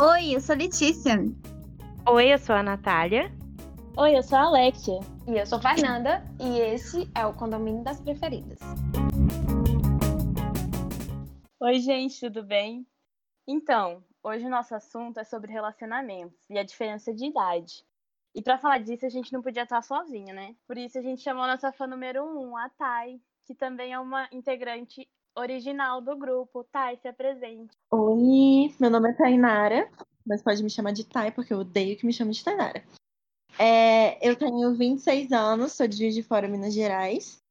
Oi, eu sou Letícia. Oi, eu sou a Natália. Oi, eu sou a Alexia. E eu sou Fernanda e esse é o Condomínio das Preferidas. Oi, gente, tudo bem? Então, hoje o nosso assunto é sobre relacionamentos e a diferença de idade. E para falar disso, a gente não podia estar sozinha, né? Por isso a gente chamou a nossa fã número um, a Thay, que também é uma integrante original do grupo. Thay, se apresente. Oi, meu nome é Tainara, mas pode me chamar de Thay, porque eu odeio que me chamem de Tainara. É, eu tenho 26 anos, sou de Juiz de Fora, Minas Gerais.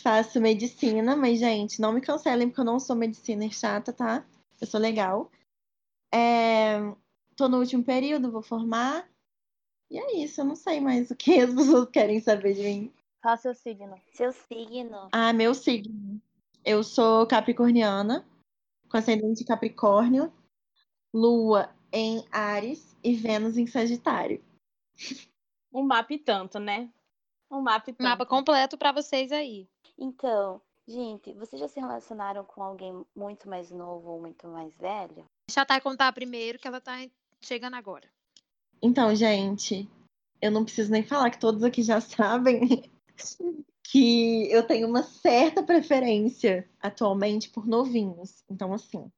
Faço medicina, mas, gente, não me cancelem porque eu não sou medicina chata, tá? Eu sou legal. É, tô no último período, vou formar. E é isso, eu não sei mais o que as pessoas querem saber de mim. Qual seu signo? Seu signo. Ah, meu signo. Eu sou capricorniana, com ascendente Capricórnio, Lua em Ares e Vênus em Sagitário. Um mapa e tanto, né? Um mapa e tanto. Mapa completo para vocês aí. Então, gente, vocês já se relacionaram com alguém muito mais novo ou muito mais velho? Deixa a Thay contar primeiro, que ela tá chegando agora. Então, gente, eu não preciso nem falar que todos aqui já sabem que eu tenho uma certa preferência atualmente por novinhos. Então, assim,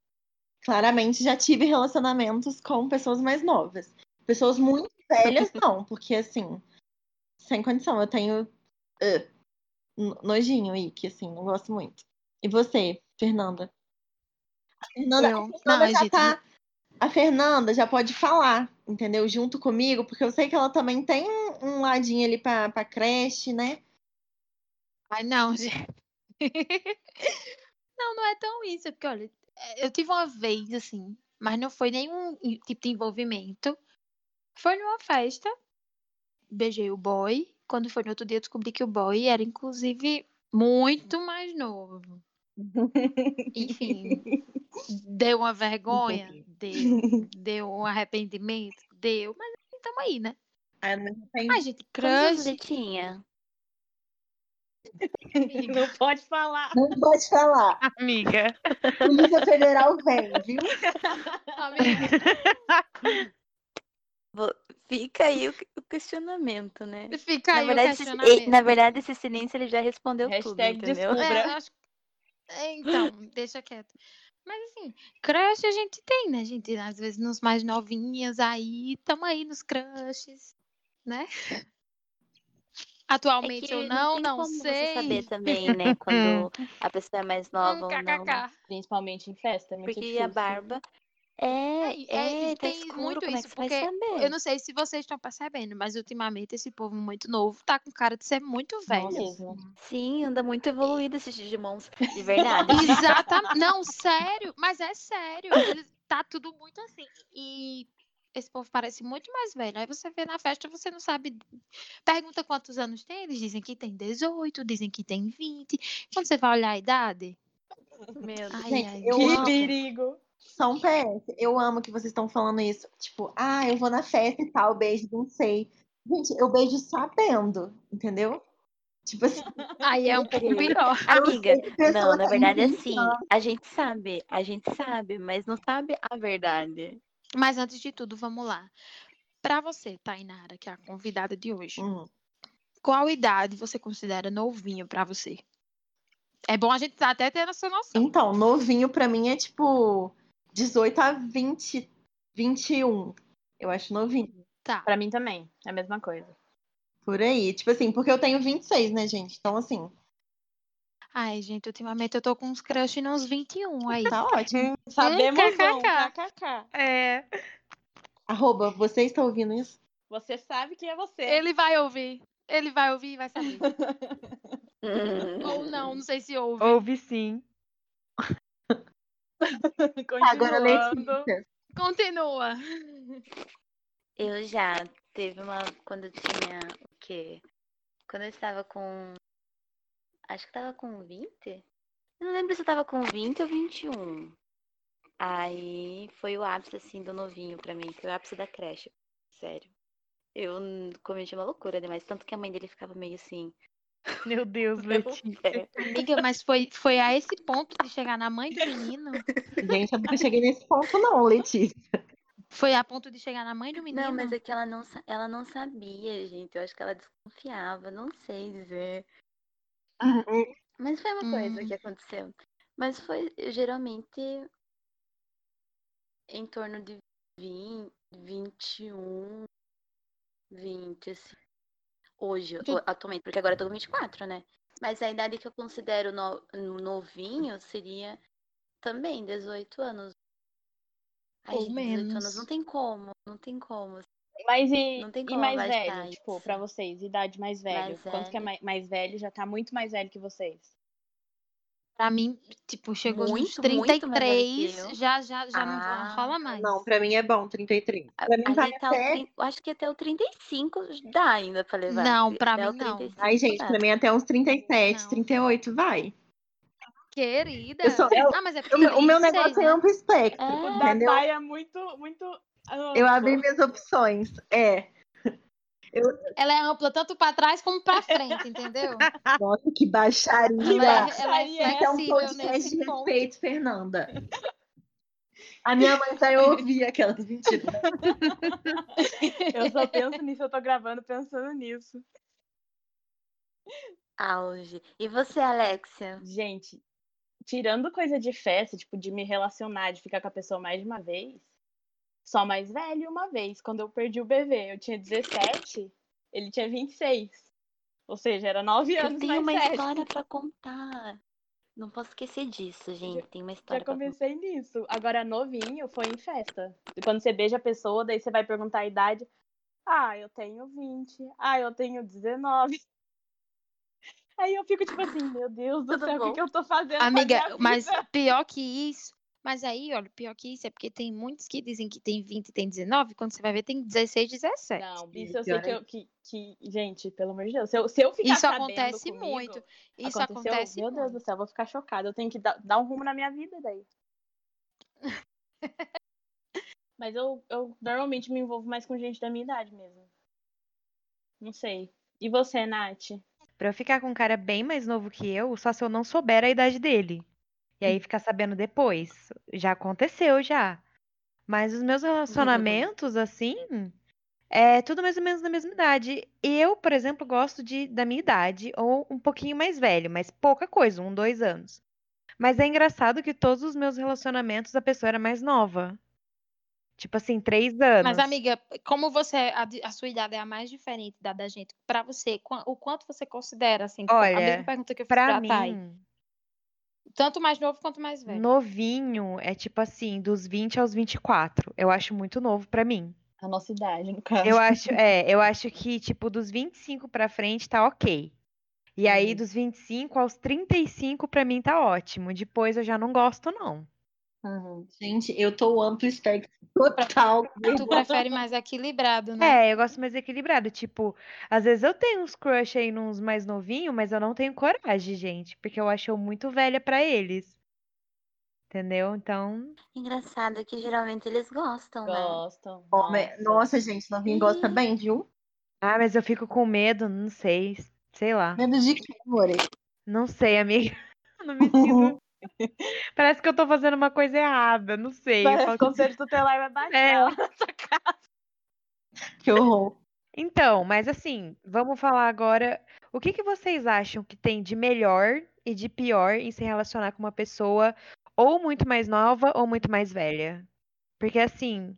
claramente já tive relacionamentos com pessoas mais novas. Pessoas muito velhas, não, porque assim, sem condição, eu tenho uh, nojinho aí, que assim, não gosto muito. E você, Fernanda? A Fernanda, Eu- a Fernanda não, já gente, tá. A Fernanda já pode falar, entendeu? Junto comigo, porque eu sei que ela também tem um, um ladinho ali pra, pra creche, né? Ai, não, gente. Não, não é tão isso, porque olha, é, eu tive uma vez assim, mas não foi nenhum i- tipo de envolvimento. Foi numa festa, beijei o boy. Quando foi no outro dia, eu descobri que o boy era, inclusive, muito mais novo. Enfim, deu uma vergonha? Deu. Deu um arrependimento? Deu. Mas estamos aí, né? Aí não me arrependo. Ai, gente, crush. tinha? Amiga. Não pode falar. Não pode falar. Amiga. Polícia Federal vem, viu? Amiga, Fica aí o, o questionamento, né? Fica Na aí o verdade, esse, questionamento. e- na verdade, esse silêncio ele já respondeu tudo, Hashtag entendeu? desculpa. É, eu acho- é, então, deixa quieto. Mas assim, crush a gente tem, né, gente? Às vezes nos mais novinhas aí, tamo aí nos crushes, né? Atualmente É eu não, tem não como você sei. saber também, né? Quando a pessoa é mais nova Hum, ou não. né? Principalmente em festa, é muito Porque difícil. a barba é, É, é, é, tá tem escuro, muito como é isso, porque saber? Eu não sei se vocês estão percebendo, mas ultimamente esse povo muito novo tá com cara de ser muito Não velho. mesmo. Sim, anda muito evoluído esses Digimons, de verdade. Exatamente. Não, sério, mas é sério. Tá tudo muito assim. E esse povo parece muito mais velho. Aí você vê na festa, você não sabe. Pergunta quantos anos tem, eles dizem que tem 18, dizem que tem 20. Quando você vai olhar a idade. Meu Deus. Ai, ai, que amo. perigo. Só um PS. Eu amo que vocês estão falando isso. Tipo, ah, eu vou na festa e tal, beijo, não sei. Gente, eu beijo sabendo, entendeu? Tipo assim, Aí é um pouco pior. Amiga, não, na verdade é assim, a gente sabe, a gente sabe, mas não sabe a verdade. Mas antes de tudo, vamos lá. Pra você, Tainara, que é a convidada de hoje, Hum. qual idade você considera novinho pra você? É bom a gente até ter essa noção. Então, novinho pra mim é tipo 18 a 20, 21. Eu acho novinho. Tá. Pra mim também, é a mesma coisa. Por aí. Tipo assim, porque eu tenho 26, né, gente? Então, assim, Ai, gente, ultimamente eu tô com uns crush nos 21 aí. tá ótimo. Sabemos não, kkk. kkk. É. Arroba, você está ouvindo isso? Você sabe que é você. Ele vai ouvir. Ele vai ouvir e vai saber. Ou Hum. não, não sei se ouve. Ouve sim. Agora, Continuando. Letícia. Continua. Eu já teve uma quando eu tinha o quê? Quando eu estava com acho que tava com 20? Eu não lembro se eu tava com 20 ou 21. Aí foi o ápice assim do novinho pra mim, foi o ápice da creche. Sério. Eu cometi uma loucura demais, tanto que a mãe dele ficava meio assim, Meu Deus, Meu Letícia. Amiga, mas foi, foi a esse ponto de chegar na mãe do menino? Gente, eu nunca cheguei nesse ponto, não, Letícia. Foi a ponto de chegar na mãe do menino? Não, mas é que ela não, ela não sabia, gente. Eu acho que ela desconfiava, não sei dizer. Mas foi uma coisa Hum. que aconteceu. Mas foi geralmente em torno de 20, 21, 20, assim. Hoje, o- atualmente, porque agora eu tô com 24, né? Mas a idade que eu considero no- novinho seria também 18 anos. Ai, Ou gente, 18 anos menos. não tem como, não tem como. Mas e, Não tem e mais velho, tipo, isso. pra vocês, idade mais velho. Mais Quanto que é mais, mais velho já tá muito mais velho que vocês? Pra mim, tipo, chegou nos Muito, que 33, eu. já, já, já não Ah, rola mais. Não, pra mim é bom, 33. A- Pra mim vai tá o até... eu acho que até o 35 dá ainda pra levar. Não, pra Até mim não. 35 Ai, gente, dá. pra mim até uns 37, Não. 38, vai. Querida. Eu sou- eu- ah, mas é O porque meu, o meu 26, negócio é né? amplo espectro, É. O entendeu? da Thay é muito, muito. Eu abri minhas opções. É. Ela é ampla tanto pra trás como pra frente, entendeu? Nossa, que baixaria. Ela é, ela é é um podcast de ponto. respeito, Fernanda. A minha mãe vai ouvir aquelas mentiras. Eu só penso nisso, eu tô gravando pensando nisso. Auge. E você, Alexia? Gente, tirando coisa de festa, tipo, de me relacionar, de ficar com a pessoa mais de uma vez, só mais velho uma vez. Quando eu perdi o bebê, eu tinha 17, ele tinha 26. Ou seja, era 9 Eu anos tenho mais uma velho. história pra contar. Não posso esquecer disso, gente. Tem uma Já história pra contar. comecei nisso. Agora, novinho foi em festa. E quando você beija a pessoa, daí você vai perguntar a idade. Ah, eu tenho 20. Ah, eu tenho 19. Aí eu fico tipo assim, meu Deus do Tudo céu, o que, que eu tô fazendo? Amiga, mas pior que isso. Mas aí, olha, pior que isso é porque tem muitos que dizem que tem 20 e tem 19, quando você vai ver tem 16, 17. Não, isso eu sei que, é- eu, que, que. Gente, pelo amor de Deus. Se eu, se eu ficar Isso acontece comigo, muito. Isso acontece Meu Deus muito. do céu, eu vou ficar chocada. Eu tenho que dar, dar um rumo na minha vida daí. Mas eu, eu normalmente me envolvo mais com gente da minha idade mesmo. Não sei. E você, Nath? Pra eu ficar com um cara bem mais novo que eu, só se eu não souber a idade dele. E aí ficar sabendo depois. Já aconteceu, já. Mas os meus relacionamentos, assim, é tudo mais ou menos da mesma idade. Eu, por exemplo, gosto de da minha idade, ou um pouquinho mais velho, mas pouca coisa, um, dois anos. Mas é engraçado que todos os meus relacionamentos a pessoa era mais nova. Tipo assim, três anos. Mas, amiga, como você, a, de- a sua idade é a mais diferente da da gente, pra você, o quanto você considera, assim, a Olha, mesma pergunta que eu fiz Pra pra Thay. Tanto mais novo quanto mais velho. novinho é tipo assim, dos 20 aos 24. Eu acho muito novo pra mim. A nossa idade, no caso. Eu acho, é, eu acho que, tipo, dos 25 pra frente tá ok. E aí, Uhum. dos 25 aos 35, pra mim tá ótimo. Depois eu já não gosto, não. Uhum. Gente, eu tô amplo espectro total. Tu prefere mais equilibrado, né? É, eu gosto mais equilibrado. Tipo, às vezes eu tenho uns crush aí nos mais novinhos, mas eu não tenho coragem, gente. Porque eu acho eu muito velha pra eles. Entendeu? Então, Engraçado que geralmente eles gostam, né? Gostam. Nossa. Nossa, gente, novinho gosta bem, viu? ah, mas eu fico com medo, não sei. Sei lá. Medo de quê, amore? Não sei, amiga. Não me sinto. Parece que eu tô fazendo uma coisa errada, não sei. Parece o conselho tutelar vai baixar É. lá na sua casa. Que horror. Então, mas assim, vamos falar agora. O que que vocês acham que tem de melhor e de pior em se relacionar com uma pessoa ou muito mais nova ou muito mais velha? Porque assim,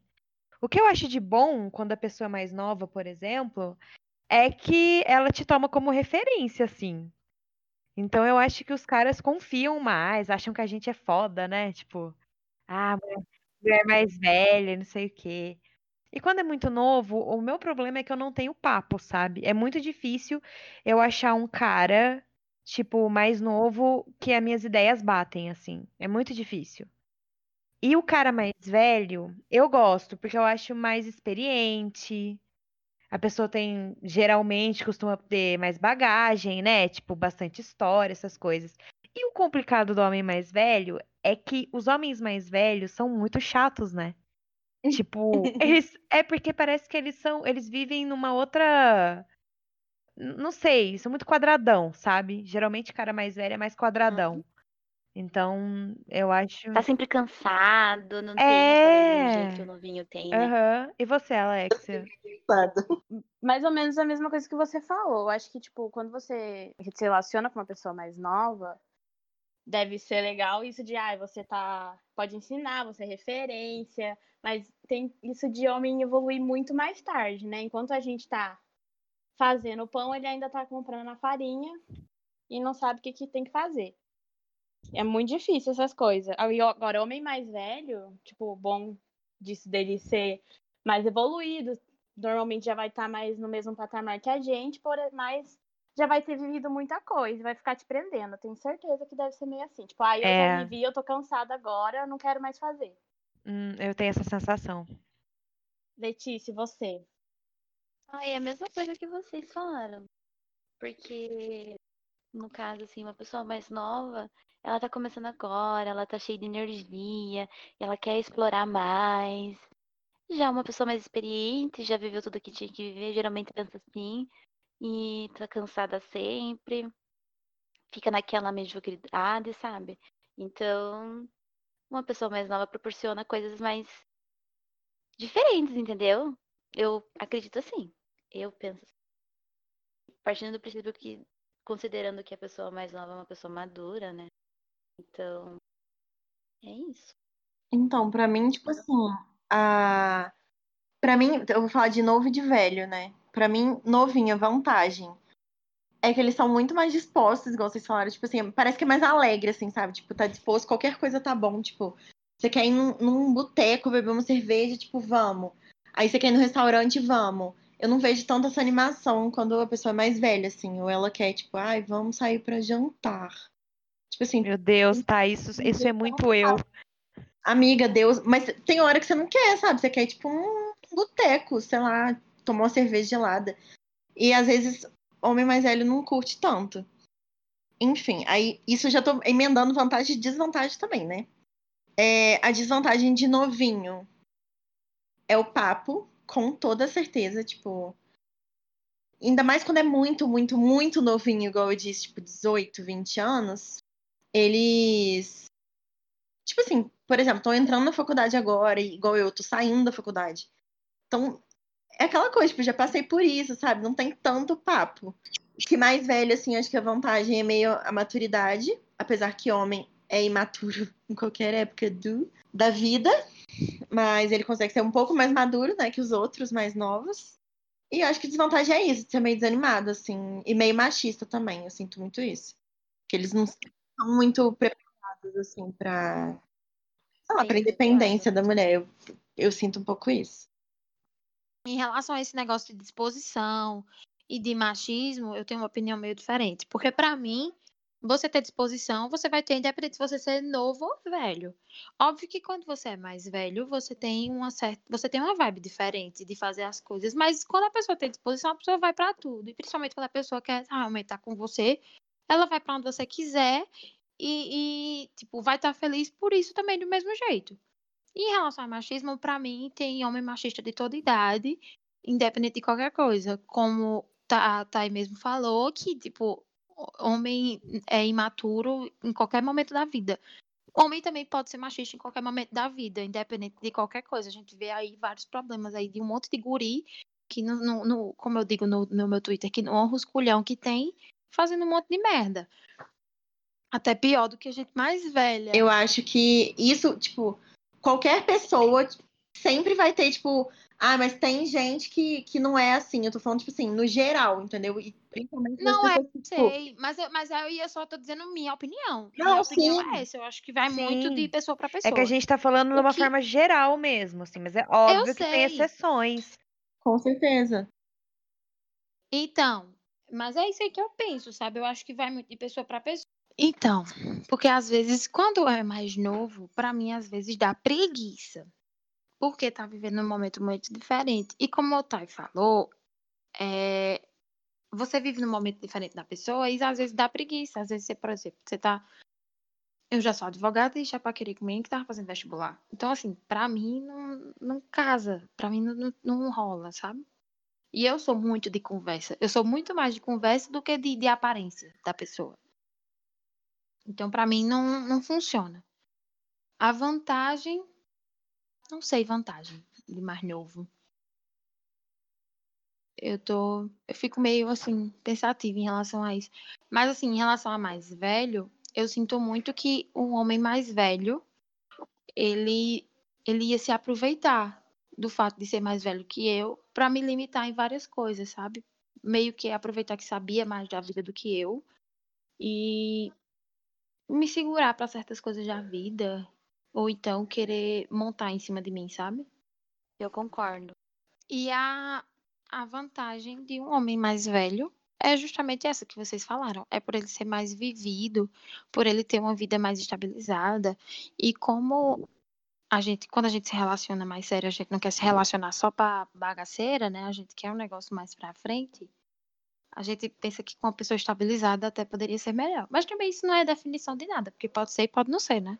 o que eu acho de bom quando a pessoa é mais nova, por exemplo, é que ela te toma como referência, assim. Então eu acho que os caras confiam mais, acham que a gente é foda, né? Tipo, ah, mulher mulher mais velha, não sei o quê. E quando é muito novo, o meu problema é que eu não tenho papo, sabe? É muito difícil eu achar um cara, tipo, mais novo que as minhas ideias batem, assim. É muito difícil. E o cara mais velho, eu gosto, porque eu acho mais experiente. A pessoa tem, geralmente, costuma ter mais bagagem, né? Tipo, bastante história, essas coisas. E o complicado do homem mais velho é que os homens mais velhos são muito chatos, né? Tipo, eles é porque parece que eles são, eles vivem numa outra não sei, são muito quadradão, sabe? Geralmente cara mais velho é mais quadradão. Então, eu acho. Tá sempre cansado, não tem É. jeito que o novinho tem, né? Aham. E você, Alexia? Mais ou menos a mesma coisa que você falou. Eu acho que, tipo, quando você se relaciona com uma pessoa mais nova, deve ser legal isso de, ah, você tá. Pode ensinar, você é referência, mas tem isso de homem evoluir muito mais tarde, né? Enquanto a gente tá fazendo o pão, ele ainda tá comprando a farinha e não sabe o que, que tem que fazer. É muito difícil essas coisas. Agora, homem mais velho, tipo, bom disso dele ser mais evoluído, normalmente já vai estar mais no mesmo patamar que a gente, por mas já vai ter vivido muita coisa, vai ficar te prendendo. Eu tenho certeza que deve ser meio assim. Tipo, ah, eu É. já vivi, eu tô cansada agora, eu não quero mais fazer. Hum, eu tenho essa sensação. Letícia, você? Ai, é a mesma coisa que vocês falaram. Porque, no caso, assim, uma pessoa mais nova, ela tá começando agora, ela tá cheia de energia, ela quer explorar mais. Já uma pessoa mais experiente, já viveu tudo que tinha que viver, geralmente pensa assim, e tá cansada sempre, fica naquela mediocridade, sabe? Então, uma pessoa mais nova proporciona coisas mais diferentes, entendeu? Eu acredito assim. Eu penso assim. Partindo do princípio que, considerando que a pessoa mais nova é uma pessoa madura, né? Então, é isso. Então, pra mim, tipo assim, a... pra mim, eu vou falar de novo e de velho, né? Pra mim, novinha, vantagem. É que eles são muito mais dispostos, igual vocês falaram, tipo assim, parece que é mais alegre, assim, sabe? Tipo, tá disposto, qualquer coisa tá bom, tipo, você quer ir num, num boteco, beber uma cerveja, tipo, vamos. Aí você quer ir no restaurante, vamos. Eu não vejo tanta essa animação quando a pessoa é mais velha, assim, ou ela quer, tipo, ai, vamos sair pra jantar. Tipo assim, Meu Deus, tá, isso, isso é muito eu. amiga, Deus. Mas tem hora que você não quer, sabe? Você quer, tipo, um boteco, sei lá, tomar uma cerveja gelada. E às vezes, homem mais velho não curte tanto. Enfim, aí isso já tô emendando vantagem e desvantagem também, né? É, a desvantagem de novinho é o papo, com toda certeza, tipo. Ainda mais quando é muito, muito, muito novinho, igual eu disse, tipo, 18, 20 anos. Eles tipo assim, por exemplo, tô entrando na faculdade agora, igual eu, tô saindo da faculdade. Então, é aquela coisa, tipo, já passei por isso, sabe? Não tem tanto papo. Que mais velho, assim, acho que a vantagem é meio a maturidade, apesar que homem é imaturo em qualquer época do, da vida, mas ele consegue ser um pouco mais maduro, né, que os outros mais novos. E eu acho que desvantagem é isso, ser meio desanimado, assim, e meio machista também, eu sinto muito isso. Que eles não são muito preparados, assim, Sim, pra independência da mulher. Eu, eu sinto um pouco isso. Em relação a esse negócio de disposição e de machismo, eu tenho uma opinião meio diferente. Porque, pra mim, você ter disposição, você vai ter, independente se você ser novo ou velho. Óbvio que quando você é mais velho, você tem uma certa. Você tem uma vibe diferente de fazer as coisas. Mas quando a pessoa tem disposição, a pessoa vai pra tudo. E principalmente quando a pessoa quer realmente estar com você, ela vai pra onde você quiser e, e, tipo, vai estar feliz por isso também do mesmo jeito. E em relação ao machismo, pra mim, tem homem machista de toda idade, independente de qualquer coisa. Como a Thay mesmo falou, que, tipo, homem é imaturo em qualquer momento da vida. Homem também pode ser machista em qualquer momento da vida, independente de qualquer coisa. A gente vê aí vários problemas aí de um monte de guri que, no, no- no- como eu digo no, no meu Twitter, que não honra os culhão que tem, fazendo um monte de merda. Até pior do que a gente mais velha. Eu acho que isso, tipo, qualquer pessoa sempre vai ter, tipo, ah, mas tem gente que, que não é assim. Eu tô falando, tipo assim, no geral, entendeu? E principalmente Não é, pessoas que, tipo, sei, mas eu, mas eu ia só tô dizendo minha opinião. Não, minha opinião sim. é essa. Eu acho que vai muito de Sim. pessoa pra pessoa. É que a gente tá falando O de uma que- forma geral mesmo, assim, mas é óbvio que tem exceções. com certeza. Então, mas é isso aí que eu penso, sabe? Eu acho que vai muito de pessoa pra pessoa. Então, porque às vezes, quando é mais novo, pra mim, às vezes dá preguiça. Porque tá vivendo um momento muito diferente. E como o Thay falou, é, você vive num momento diferente da pessoa e às vezes dá preguiça. Às vezes você, por exemplo, você tá. Eu já sou advogada e já paquerei com menino que tava fazendo vestibular. Então, assim, pra mim não, não casa. Pra mim não, não rola, sabe? E eu sou muito de conversa. Eu sou muito mais de conversa do que de, de aparência da pessoa. Então, pra mim, não, não funciona. A vantagem. Não sei vantagem de mais novo. Eu tô. Eu fico meio assim, pensativa em relação a isso. Mas assim, em relação a mais velho, eu sinto muito que um homem mais velho, ele, ele ia se aproveitar do fato de ser mais velho que eu pra me limitar em várias coisas, sabe? Meio que aproveitar que sabia mais da vida do que eu e me segurar pra certas coisas da vida, ou então querer montar em cima de mim, sabe? Eu concordo. E a, a vantagem de um homem mais velho é justamente essa que vocês falaram. É por ele ser mais vivido, por ele ter uma vida mais estabilizada. E como a gente, quando a gente se relaciona mais sério, a gente não quer se relacionar só pra bagaceira, né? A gente quer um negócio mais pra frente. A gente pensa que com uma pessoa estabilizada até poderia ser melhor. Mas também isso não é definição de nada, porque pode ser e pode não ser, né?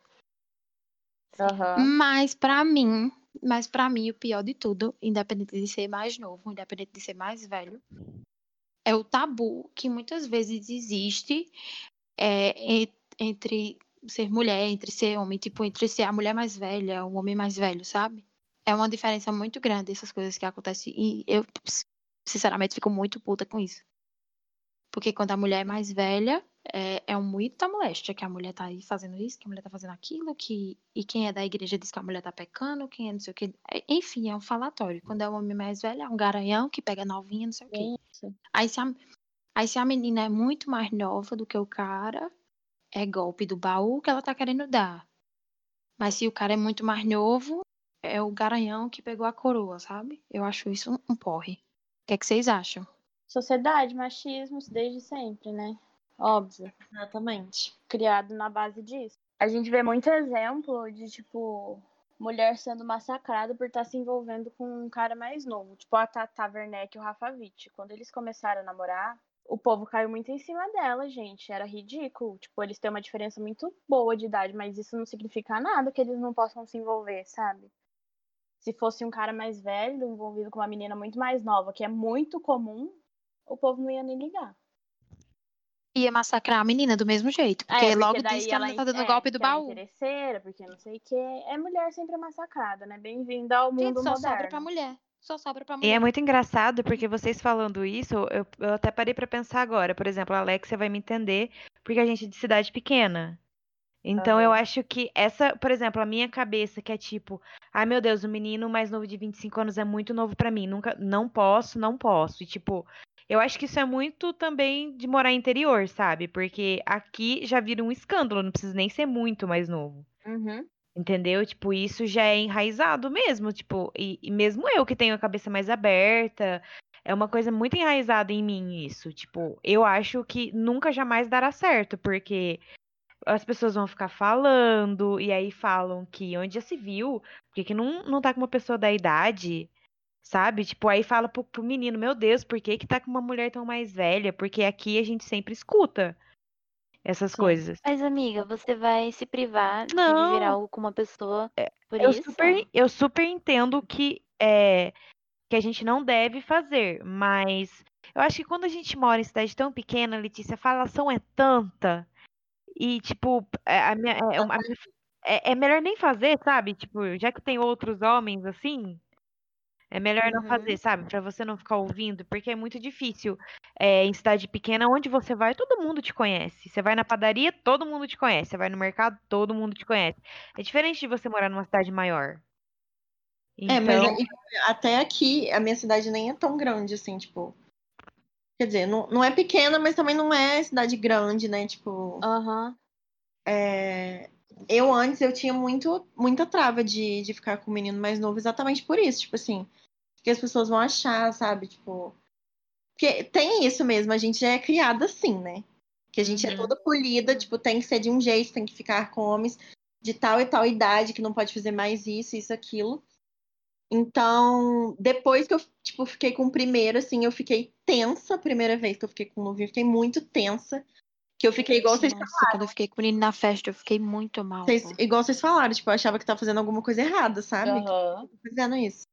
Aham. Mas pra mim, mas para mim o pior de tudo, independente de ser mais novo, independente de ser mais velho, é o tabu que muitas vezes existe é, en- entre ser mulher, entre ser homem, tipo, entre ser a mulher mais velha, o homem mais velho, sabe? É uma diferença muito grande essas coisas que acontecem e eu, sinceramente, fico muito puta com isso. Porque quando a mulher é mais velha, é, é um muita moléstia que a mulher tá aí fazendo isso, que a mulher tá fazendo aquilo, que e quem é da igreja diz que a mulher tá pecando, quem é não sei o quê. É, Enfim, é um falatório. Quando é um homem mais velho, é um garanhão que pega novinha, não sei o quê. Isso. Aí se, a, aí se a menina é muito mais nova do que o cara, é golpe do baú que ela tá querendo dar. Mas se o cara é muito mais novo, é o garanhão que pegou a coroa, sabe? Eu acho isso um, porre. O que é que vocês acham? Sociedade, machismos desde sempre, né? Óbvio. Exatamente. Criado na base disso. A gente vê muito exemplo de, tipo, mulher sendo massacrada por estar se envolvendo com um cara mais novo. Tipo, a Tata Werneck e o Rafa Witt. Quando eles começaram a namorar, o povo caiu muito em cima dela, gente. Era ridículo. Tipo, eles têm uma diferença muito boa de idade, mas isso não significa nada que eles não possam se envolver, sabe? Se fosse um cara mais velho, envolvido com uma menina muito mais nova, que é muito comum, o povo não ia nem ligar. Ia massacrar a menina do mesmo jeito. Porque, É, logo daí diz que ela ela tá dando é, golpe do é baú. interesseira, porque não sei o que. É mulher sempre massacrada, né? Bem-vinda ao Gente, mundo só moderno. sobra pra mulher. Só sobra pra E mulher. é muito engraçado porque vocês falando isso, eu, eu até parei pra pensar agora. Por exemplo, a Alexia vai me entender porque a gente é de cidade pequena. Então eu Aham. acho que essa, por exemplo, a minha cabeça que é tipo, ai meu Deus, o menino mais novo de 25 anos é muito novo pra mim, nunca, não posso, não posso. E tipo, eu acho que isso é muito também de morar interior, sabe? Porque aqui já vira um escândalo, não precisa nem ser muito mais novo. Uhum. Entendeu? Tipo, isso já é enraizado mesmo, tipo, e, e mesmo eu que tenho a cabeça mais aberta, é uma coisa muito enraizada em mim isso. Tipo, eu acho que nunca jamais dará certo, porque as pessoas vão ficar falando, e aí falam que onde já se viu, porque que não, não tá com uma pessoa da idade, sabe? Tipo, aí fala pro, pro menino, meu Deus, por que que tá com uma mulher tão mais velha? Porque aqui a gente sempre escuta essas Sim. coisas. Mas, amiga, você vai se privar de Não. viver algo com uma pessoa por Eu isso? super, eu super entendo que é que a gente não deve fazer, mas eu acho que quando a gente mora em cidade tão pequena, Letícia, a falação é tanta e tipo, é, a minha, é, a minha- é- é melhor nem fazer, sabe? Tipo, já que tem outros homens assim, é melhor não Uhum. fazer, sabe? Pra você não ficar ouvindo, porque é muito difícil. É, em cidade pequena, onde você vai, todo mundo te conhece. Você vai na padaria, todo mundo te conhece. Você vai no mercado, todo mundo te conhece. É diferente de você morar numa cidade maior. É, mas Então, até aqui a minha cidade nem é tão grande assim, tipo. Quer dizer, não, não é pequena, mas também não é cidade grande, né? Tipo, Aham. é, eu antes eu tinha muito, muita trava de, de ficar com um menino mais novo, exatamente por isso, tipo assim, que as pessoas vão achar, sabe? Tipo. Porque tem isso mesmo, a gente já é criada assim, né? Que a gente é Uhum. toda polida, tipo, tem que ser de um jeito, tem que ficar com homens de tal e tal idade, que não pode fazer mais isso, isso, aquilo. Então, depois que eu, tipo, fiquei com o primeiro, assim, eu fiquei tensa a primeira vez que eu fiquei com o novinho, fiquei muito tensa. Que eu fiquei igual vocês Nossa, quando eu fiquei com o menino na festa, eu fiquei muito mal. Vocês- igual vocês falaram, tipo, eu achava que tava fazendo alguma coisa errada, sabe? Aham. Fazendo isso.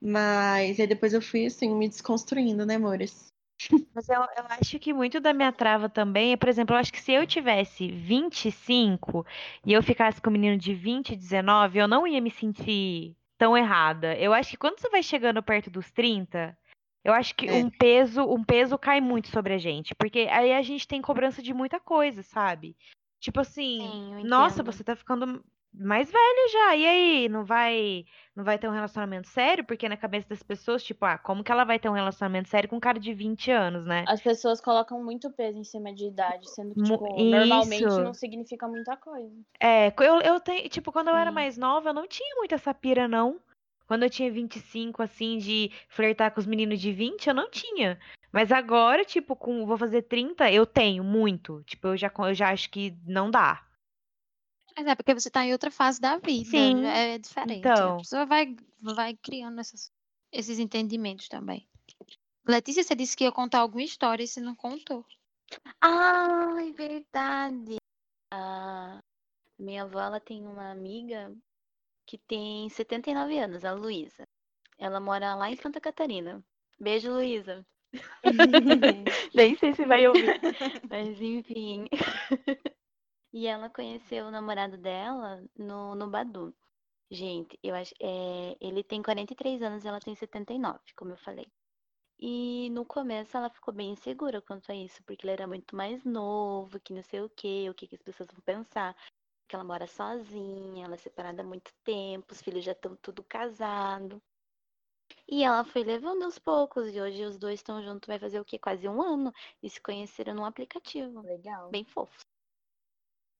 Mas aí depois eu fui, assim, me desconstruindo, né, amores? Mas eu, eu acho que muito da minha trava também é, por exemplo, eu acho que se eu tivesse 25 e eu ficasse com um menino de 20, 19, eu não ia me sentir tão errada. Eu acho que quando você vai chegando perto dos 30, eu acho que É. um peso, um peso cai muito sobre a gente, porque aí a gente tem cobrança de muita coisa, sabe? Tipo assim, Sim, nossa, você tá ficando mais velha já. E aí, não vai, não vai ter um relacionamento sério? Porque na cabeça das pessoas, tipo, ah, como que ela vai ter um relacionamento sério com um cara de 20 anos, né? As pessoas colocam muito peso em cima de idade, sendo que, tipo, normalmente não significa muita coisa. É, eu, eu tenho, tipo, quando eu era Sim. mais nova, eu não tinha muito essa pira, não. Quando eu tinha 25, assim, de flertar com os meninos de 20, eu não tinha. Mas agora, tipo, com, vou fazer 30, eu tenho muito. Tipo, eu já, eu já acho que não dá. Mas é porque você tá em outra fase da vida. Sim, É diferente. então. A pessoa vai, vai criando essas- esses entendimentos também. Letícia, você disse que ia contar alguma história e você não contou. Ai, verdade. A minha avó, ela tem uma amiga que tem 79 anos, a Luísa. Ela mora lá em Santa Catarina. Beijo, Luísa. Nem sei se vai ouvir. Mas enfim. E ela conheceu o namorado dela no, no Badu. Gente, eu acho. É, ele tem 43 anos e ela tem 79, como eu falei. E no começo ela ficou bem insegura quanto a isso, porque ele era muito mais novo, que não sei o quê, o que, que as pessoas vão pensar. Que ela mora sozinha, ela é separada há muito tempo, os filhos já estão tudo casados. E ela foi levando aos poucos, e hoje os dois estão juntos, vai fazer o quê? Quase um ano. E se conheceram num aplicativo. Legal. Bem fofo.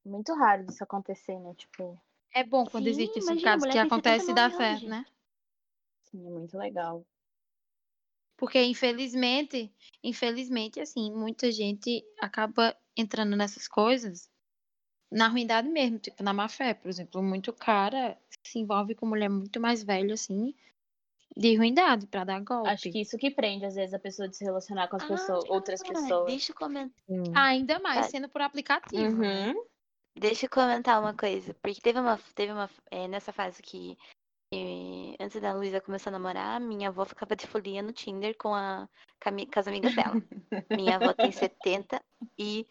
Muito raro disso acontecer, né? Tipo, É bom quando Sim, existe esse imagina, caso que tem acontece e dá 79 anos, certo, gente. né? sim, é muito legal. Porque infelizmente, infelizmente, assim, muita gente acaba entrando nessas coisas na ruindade mesmo, tipo na má fé, por exemplo, muito cara se envolve com mulher muito mais velha, assim, de ruindade pra dar golpe. Acho que isso que prende, às vezes, a pessoa de se relacionar com as pessoas, outras Ah, pessoas. Deixa eu comentar. Ainda mais Ah, sendo por aplicativo, né? Uhum. Deixa eu comentar uma coisa, porque teve uma, teve uma, é, nessa fase que, antes da Luísa começar a namorar, minha avó ficava de folia no Tinder com, a, com as amigas dela. Minha avó tem 70 e,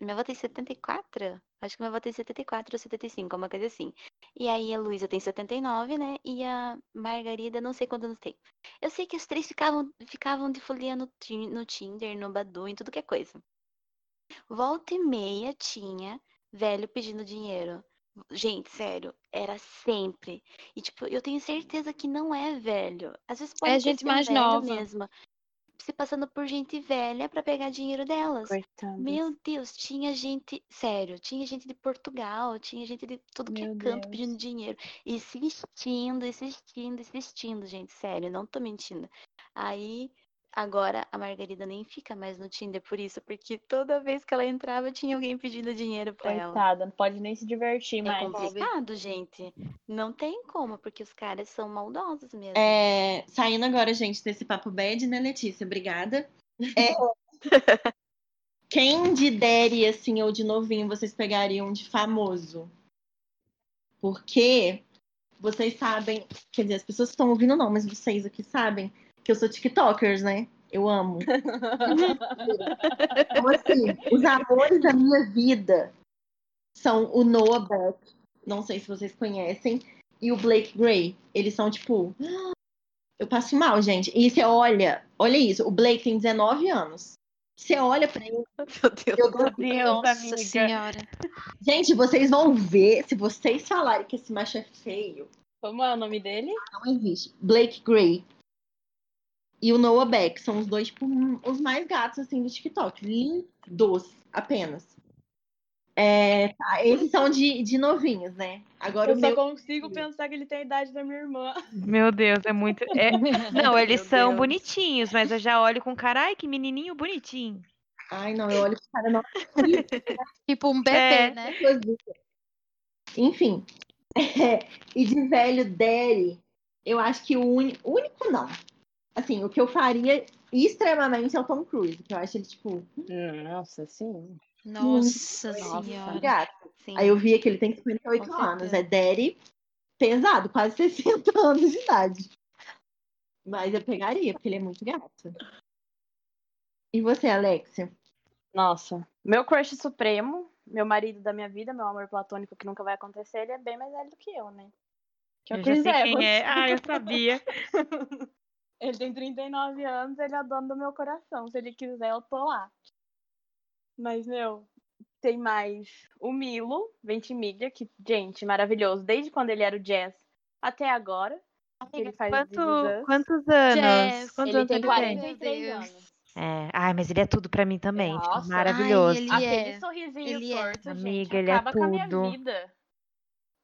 minha avó tem 74? Acho que minha avó tem 74 ou 75, uma coisa assim. E aí a Luísa tem 79, né, e a Margarida, não sei quantos anos tem. Eu sei que os três ficavam, ficavam de folia no, no Tinder, no Badu, em tudo que é coisa. Volta e meia tinha velho pedindo dinheiro. Gente, sério, era sempre. E, tipo, eu tenho certeza que não é velho. Às vezes pode É gente ser mais nova. mesmo. Se passando por gente velha pra pegar dinheiro delas. Coitadas. Meu Deus, tinha gente, sério, tinha gente de Portugal, tinha gente de tudo que é canto Deus. pedindo dinheiro. Insistindo, insistindo, insistindo, gente, sério, não tô mentindo. Aí, agora a Margarida nem fica mais no Tinder por isso, porque toda vez que ela entrava tinha alguém pedindo dinheiro pra ela. Coitada, não pode nem se divertir É mais. complicado, gente. Não tem como, porque os caras são maldosos mesmo. É, saindo agora, gente, desse papo bad, né, Letícia? Obrigada. É, quem de Derry, assim, ou de novinho, vocês pegariam de famoso? Porque vocês sabem, quer dizer, as pessoas que estão ouvindo não, mas vocês aqui sabem que eu sou TikTokers, né? Eu amo. Então, assim, os amores da minha vida são o Noah Beck, não sei se vocês conhecem, e o Blake Gray. Eles são, tipo. Eu passo mal, gente. E você olha, olha isso, o Blake tem 19 anos. Você olha pra ele. Meu Deus. Eu dou... Deus, Nossa amiga. senhora. Gente, vocês vão ver, se vocês falarem que esse macho é feio, Como é o nome dele? não existe. Blake Gray. E o Noah Beck são os dois, tipo, os mais gatos, assim, do TikTok. Lindos, apenas. É, tá, esses são de, de novinhos, né? Agora Eu só meu. consigo pensar que ele tem a idade da minha irmã. Meu Deus, é muito. é- Não, eles Meu são Deus. bonitinhos, mas eu já olho com cara, ai, que menininho bonitinho. Ai, não, eu olho pro cara, não. Tipo um bebê, É. né? Enfim. É, e de velho Derry, eu acho que o único. único não. Assim, o que eu faria extremamente é o Tom Cruise, que eu acho ele, tipo, Nossa, sim. Nossa Nossa. senhora. gato. Sim. Aí eu vi que ele tem 58 Com anos. É Derry pesado, quase 60 anos de idade. Mas eu pegaria, porque ele é muito gato. E você, Alexia? Nossa, meu crush supremo, meu marido da minha vida, meu amor platônico que nunca vai acontecer, ele é bem mais velho do que eu, né? Que eu, Eu já sei quem você- é. Ah, eu sabia. Ele tem 39 anos, ele é dono do meu coração. Se ele quiser, eu tô lá. Mas, meu, tem mais o Milo, Ventimiglia, que, gente, maravilhoso. Desde quando ele era o Jazz até agora. ele faz Quanto- Us. quantos anos? Jazz. Quantos Ele anos tem ele tem? 43 Meu anos. É. Ai, mas ele é tudo pra mim também. tipo, Nossa. maravilhoso. Ai, ele Aquele é. sorrisinho Ele é. torto, gente, Amiga, ele é acaba com a minha tudo. vida.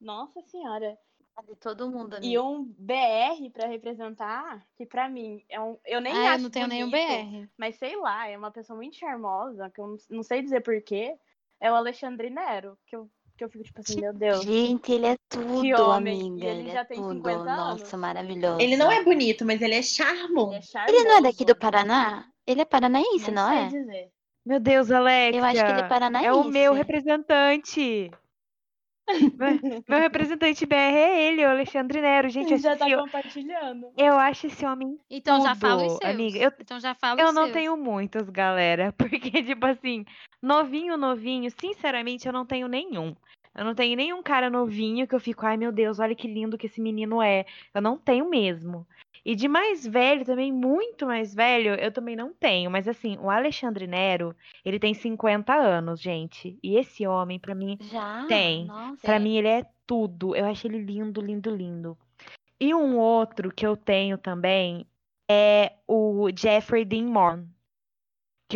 Nossa senhora. De todo mundo, E amiga. um BR pra representar, que pra mim é um. Eu nem Ah, eu acho não tenho nenhum BR. Mas sei lá, é uma pessoa muito charmosa, que eu não, não sei dizer porquê. É o Alexandre Nero, que eu, que eu fico tipo assim, meu Deus. Gente, ele é tudo, homem, e amiga. ele Ele, já é tem tudo. 50 anos. Nossa, maravilhoso. Ele não é bonito, mas ele é Ele charmoso. é charmoso. Ele não é daqui do Paraná? Ele é paranaense, não, sei é? dizer. Meu Deus, Alexia. Eu acho que ele é paranaense. É o meu representante. Meu, representante BR é ele, o Alexandre Nero. Gente, Ele já tá eu, compartilhando. eu acho esse homem Então já fala os tudo, seus. amiga. Eu- Então já fala Eu não seus. tenho muitos, galera. Porque, tipo assim, novinho, novinho, sinceramente, eu não tenho nenhum. Eu não tenho nenhum cara novinho que eu fico, ai meu Deus, olha que lindo que esse menino é. Eu não tenho mesmo. E de mais velho, também, muito mais velho, eu também não tenho. Mas assim, o Alexandre Nero, ele tem 50 anos, gente. E esse homem, pra mim, Já? Tem. Nossa. Pra mim, ele é tudo. Eu acho ele lindo, lindo, lindo. E um outro que eu tenho também é o Jeffrey Dean Morgan,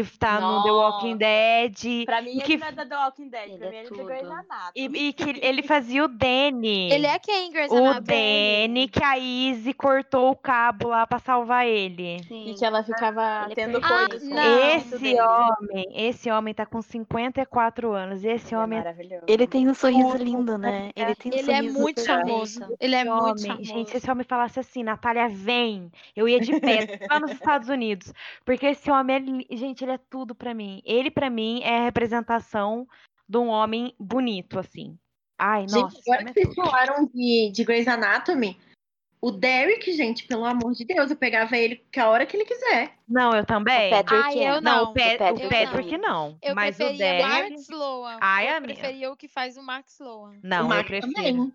que tá no The Walking Nossa. Dead. Pra mim, E ele que- não é da The Walking Dead. Ele pra é mim, ele tudo. pegou ele na nata. E, e que ele fazia o Danny. Ele é quem, Grey's o Anatomy? Danny, que a Izzy cortou o cabo lá pra salvar ele. Sim. E que ela ficava Ele é tendo coisas com Ah, o não. Esse homem, esse homem tá com 54 anos. E esse Ele é homem é maravilhoso. Ele tem um sorriso lindo, né? Ele tem um Ele é sorriso muito perfeito. charmoso. Ele é muito homem, charmoso. gente, se esse homem falasse assim, Natália, vem, eu ia de pé lá nos Estados Unidos. Porque esse homem é, gente, ele é tudo pra mim. Ele, pra mim, é a representação de um homem bonito, assim. Ai, nossa. Gente, esse agora homem que é vocês tudo. falaram de, de Grey's Anatomy, o Derek, gente, pelo amor de Deus, eu pegava ele que a hora que ele quiser. Não, eu também. O Patrick é. eu Não, não. o, Pe- o Patrick o eu Patrick não. Eu mas o preferia Derek. Mark Sloan. Ai, eu amiga. preferia o que faz o Mark Sloan. Não, o eu Mark prefiro. também.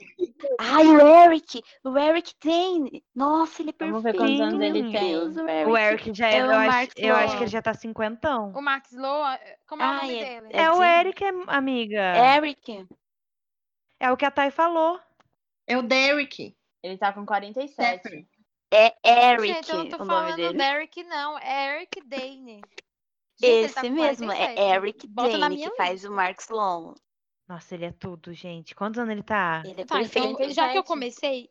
Ai, o Eric! O Eric tem! Nossa, ele é perfeito. Vamos ver quantos anos ele Meu tem. Deus, o Eric. O Eric já é, É eu, o acho, eu acho que ele já tá cinquentão. O Mark Sloan, como é o Ai, nome é- dele? É o. Eric, é- amiga. Eric. É o que a Thay falou. É o Derek. Ele tá com 47. Jeffrey. É Eric Gente, eu não tô o nome falando dele. Derek, não. É Eric Dane. Gente, ele Esse tá mesmo, 47. é Eric Bota Dane, que faz lista. o Mark Sloan. Nossa, ele é tudo, gente. Quantos anos ele tá? Ele é Tá, então, perfeito. já que eu 47. comecei,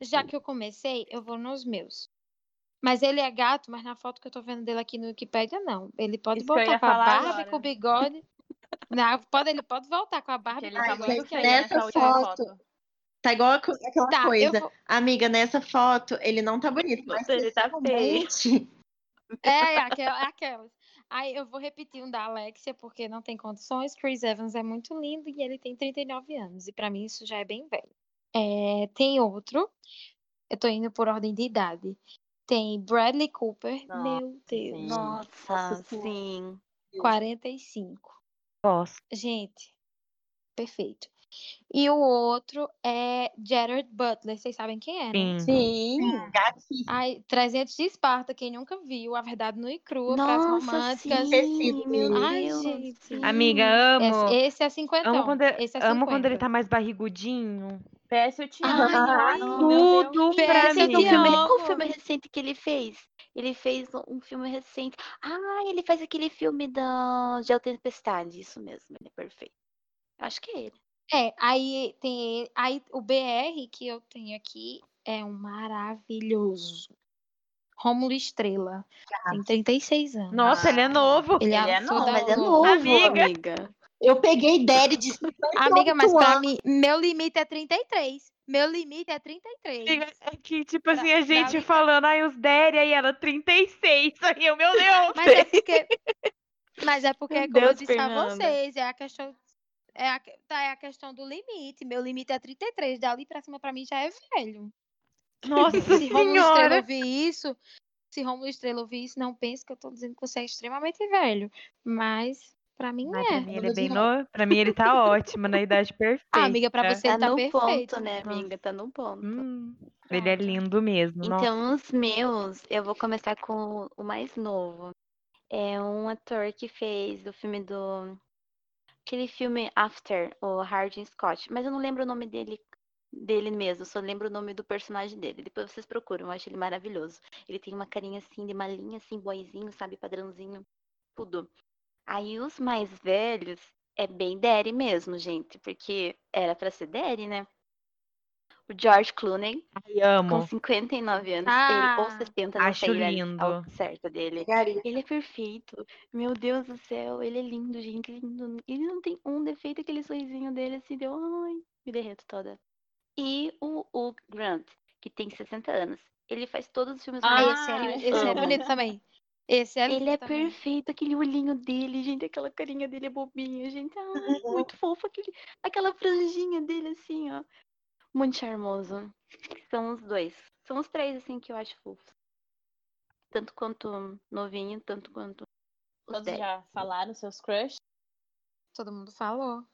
já que eu comecei, eu vou nos meus. Mas ele é gato, mas na foto que eu tô vendo dele aqui no Wikipedia, não. Ele pode Isso botar com a barba, agora. com o bigode. Não, pode, ele pode voltar com a barba e ele com tá o gente, bigode. feio nessa nessa foto. foto. Tá igual a aquela Tá, coisa. vou... Amiga, nessa foto, ele não tá bonito. Mas Ele tá feio. É, é é aquelas. Aí eu vou repetir um da Alexia, porque não tem condições. Chris Evans é muito lindo e ele tem 39 anos. E pra mim isso já é bem velho. É, tem outro. Eu tô indo por ordem de idade. Tem Bradley Cooper. Nossa, Meu Deus. sim. Nossa, sim. 45. Gosto. Gente, perfeito. E o outro é Gerard Butler. Vocês sabem quem é, né? Sim. Sim. gatíssimo. Ai, 300 de Esparta. Quem nunca viu, A Verdade Nua e Crua, Nossa, Românticas. sim, meu Ai, Deus. gente. Amiga, amo. Esse, esse é 50. Amo quando, ele, é amo quando ele 50. tá mais barrigudinho. PS eu te amo. Ai, Meu Tudo pra um mim. filme, qual filme recente que ele fez? Ele fez um filme recente. Ah, ele faz aquele filme da Gel Tempestade, isso mesmo, ele é perfeito. Acho que é ele. É, aí tem aí o BR que eu tenho aqui é um maravilhoso. Rômulo Estrela. Tem 36 anos. Nossa, ele é novo. Ele, Ele é ator novo, Mas é novo, Amiga. amiga. Eu peguei Daddy de 58 Amiga, mas pra anos. mim, meu limite é 33. Meu limite é 33. Amiga, É que, tipo Pra- assim, a gente falando, ai, os Daddy, aí ela 36. Aí eu, meu Deus. Mas é porque. Mas é porque, Meu como eu Deus, disse a Fernanda. vocês, é a questão. É a, tá, é a questão do limite. Meu limite é 33. Dali pra cima, pra mim, já é velho. Nossa Se Romulo Estrela senhora! ouvir isso, se Romulo Estrela ouvir isso, não pense que eu tô dizendo que você é extremamente velho. Mas, pra mim, Mas é. pra mim ele é bem no... Pra mim ele tá ótimo, na idade perfeita. Ah, amiga, pra você Tá ele tá no perfeito. ponto, né, amiga? Tá no ponto. Hum, ele é lindo mesmo. nossa. Então, os meus, eu vou começar com o mais novo. É um ator que fez o filme do. Aquele filme After, o Hardin Scott. Mas eu não lembro o nome dele, dele mesmo, só lembro o nome do personagem dele. Depois vocês procuram, eu acho ele maravilhoso. Ele tem uma carinha assim, de malinha, assim, boyzinho, sabe? Padrãozinho, tudo. Aí os mais velhos é bem Daddy mesmo, gente, porque era pra ser Daddy, né? O George Clooney, Ai, amo. com 59 anos, ele, ou Ah, 60, não acho sei né, lindo. certo dele. Ele é perfeito. Meu Deus do céu, ele é lindo, gente. lindo. Ele não tem um defeito, aquele sorrisinho dele assim, deu. Ai, me derreto toda. E o Hugh Grant, que tem 60 anos. Ele faz todos os filmes Ah, mais esse, é, esse é bonito também. Esse é Ele é também. perfeito, aquele olhinho dele, gente, aquela carinha dele é bobinha, gente. Ai, muito fofo, aquele, aquela franjinha dele assim, ó. Muito charmoso. São os dois. São os três, assim, que eu acho fofos. Tanto quanto novinho, tanto quanto os Todos dez. já falaram seus crush? Todo mundo falou.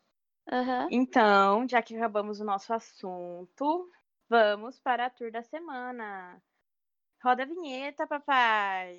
Aham. Então, já que acabamos o nosso assunto, vamos para a tour da semana. Roda a vinheta, papai.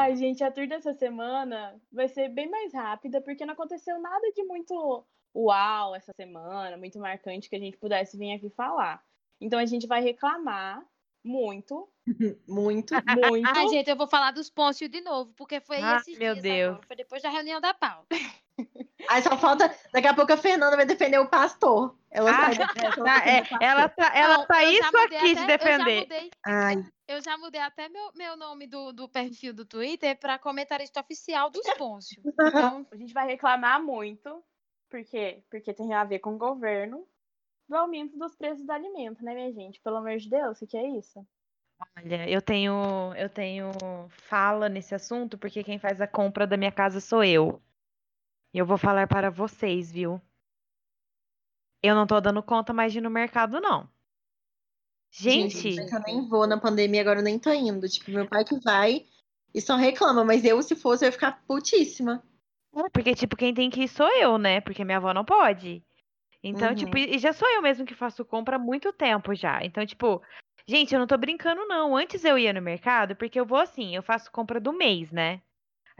Ai, gente, a tour dessa semana vai ser bem mais rápida, porque não aconteceu nada de muito uau essa semana, muito marcante que a gente pudesse vir aqui falar. Então a gente vai reclamar muito, Muito. muito. Ai, gente, eu vou falar dos Pôncio de novo, porque foi Ah, esses meu dias Deus. agora. Foi depois da reunião da pauta. Aí só falta. Daqui a pouco a Fernanda vai defender o pastor. Ela Ah, sai Tá, é, defender o ela pastor. tá, ela Não, tá isso aqui de até- Eu já defender. mudei, Ai, eu já mudei até meu, meu nome do, do perfil do Twitter para comentarista oficial dos Pôncio. Então, A gente vai reclamar muito, porque porque tem a ver com o governo, do aumento dos preços do alimento, né, minha gente? Pelo amor de Deus, o que é isso? Olha, eu tenho, eu tenho fala nesse assunto porque quem faz a compra da minha casa sou eu. E eu vou falar para vocês, viu? Eu não tô dando conta mais de ir no mercado, não. Gente, é que eu nem vou na pandemia, agora eu nem tô indo. Tipo, meu pai que vai e só reclama, mas eu, se fosse, eu ia ficar putíssima. porque, tipo, quem tem que ir sou eu, né? Porque minha avó não pode. Então, Uhum. tipo, e já sou eu mesmo que faço compra há muito tempo já. Então, tipo, gente, eu não tô brincando, não. Antes eu ia no mercado, porque eu vou assim, eu faço compra do mês, né?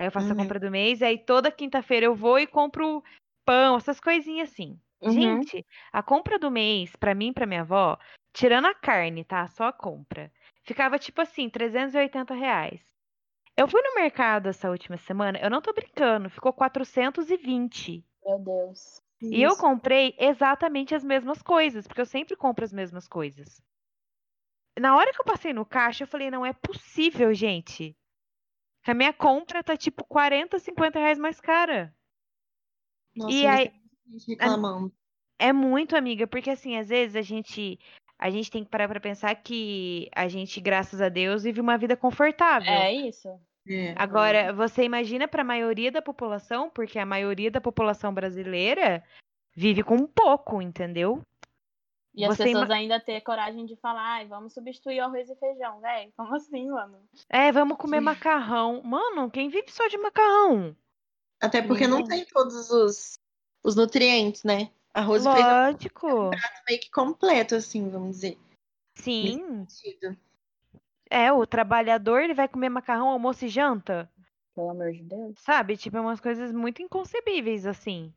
Aí eu faço a Uhum. compra do mês, aí toda quinta-feira eu vou e compro pão, essas coisinhas assim. Uhum. Gente, a compra do mês, pra mim e pra minha avó, tirando a carne, tá? Só a compra. Ficava tipo assim, 380 reais. Eu fui no mercado essa última semana, eu não tô brincando, ficou 420. Meu Deus. E eu Isso. comprei exatamente as mesmas coisas, porque eu sempre compro as mesmas coisas. Na hora que eu passei no caixa, eu falei, não é possível, gente. Que a minha compra tá tipo 40, 50 reais mais cara. Nossa, E aí- reclamando. É muito, amiga, porque assim, às vezes a gente a gente tem que parar pra pensar que a gente, graças a Deus, vive uma vida confortável. É isso. É. Agora, você imagina para a maioria da população, porque a maioria da população brasileira vive com pouco, entendeu? E as Você pessoas ima- ainda ter coragem de falar, ai, vamos substituir o arroz e feijão, velho. Como assim, mano? É, vamos comer macarrão. Mano, quem vive só de macarrão? Até porque não Ninguém. tem todos os, os nutrientes, né? Arroz e feijão Lógico. é meio que completo, assim, vamos dizer. Sim. É, o trabalhador, ele vai comer macarrão, almoço e janta. Pelo amor de Deus. Sabe? Tipo, é umas coisas muito inconcebíveis, assim.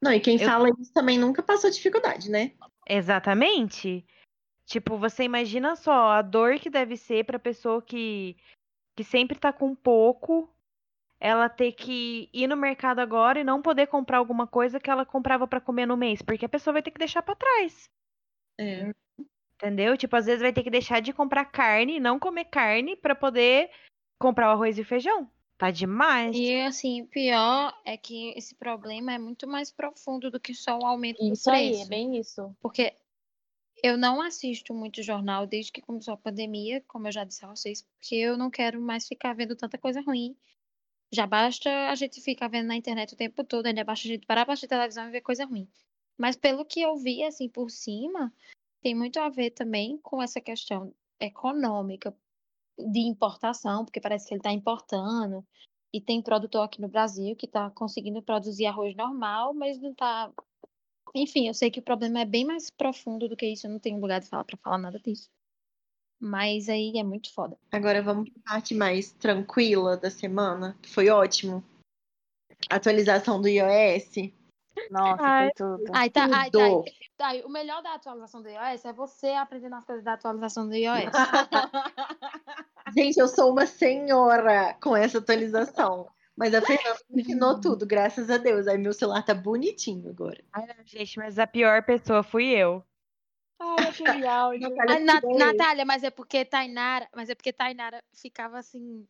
Não, e quem Eu- fala isso também nunca passou dificuldade, né? Exatamente. Tipo, você imagina só a dor que deve ser pra pessoa que, que sempre tá com pouco, ela ter que ir no mercado agora e não poder comprar alguma coisa que ela comprava pra comer no mês, porque a pessoa vai ter que deixar pra trás, É. entendeu? Tipo, às vezes vai ter que deixar de comprar carne, não comer carne pra poder comprar o arroz e feijão. Tá demais. E assim, pior é que esse problema é muito mais profundo do que só o aumento do Isso aí, preço. é bem isso. Porque eu não assisto muito jornal desde que começou a pandemia, como eu já disse a vocês, porque eu não quero mais ficar vendo tanta coisa ruim Já basta a gente ficar vendo na internet o tempo todo, ainda basta a gente parar pra assistir televisão e ver coisa ruim. Mas pelo que eu vi, assim, por cima, tem muito a ver também com essa questão econômica de importação, porque parece que ele está importando. E tem produtor aqui no Brasil que está conseguindo produzir arroz normal, mas não está. Enfim, eu sei que o problema é bem mais profundo do que isso. Eu não tenho lugar de falar para falar nada disso. Mas aí é muito foda. Agora vamos para a parte mais tranquila da semana, que foi ótimo. Atualização do iOS. Nossa, Ai, tudo. Ai, tá, ai, tá, tá, o melhor da atualização do iOS é você aprendendo as coisas da atualização do iOS. Gente, eu sou uma senhora com essa atualização. Mas a Fernanda me ensinou tudo, graças a Deus. Aí meu celular tá bonitinho agora. Ai, não, gente, mas a pior pessoa fui eu. Ai, aquele áudio. Natália, Ah, Na- que ideia é Natália, mas é porque Tainara, mas é porque Tainara ficava assim,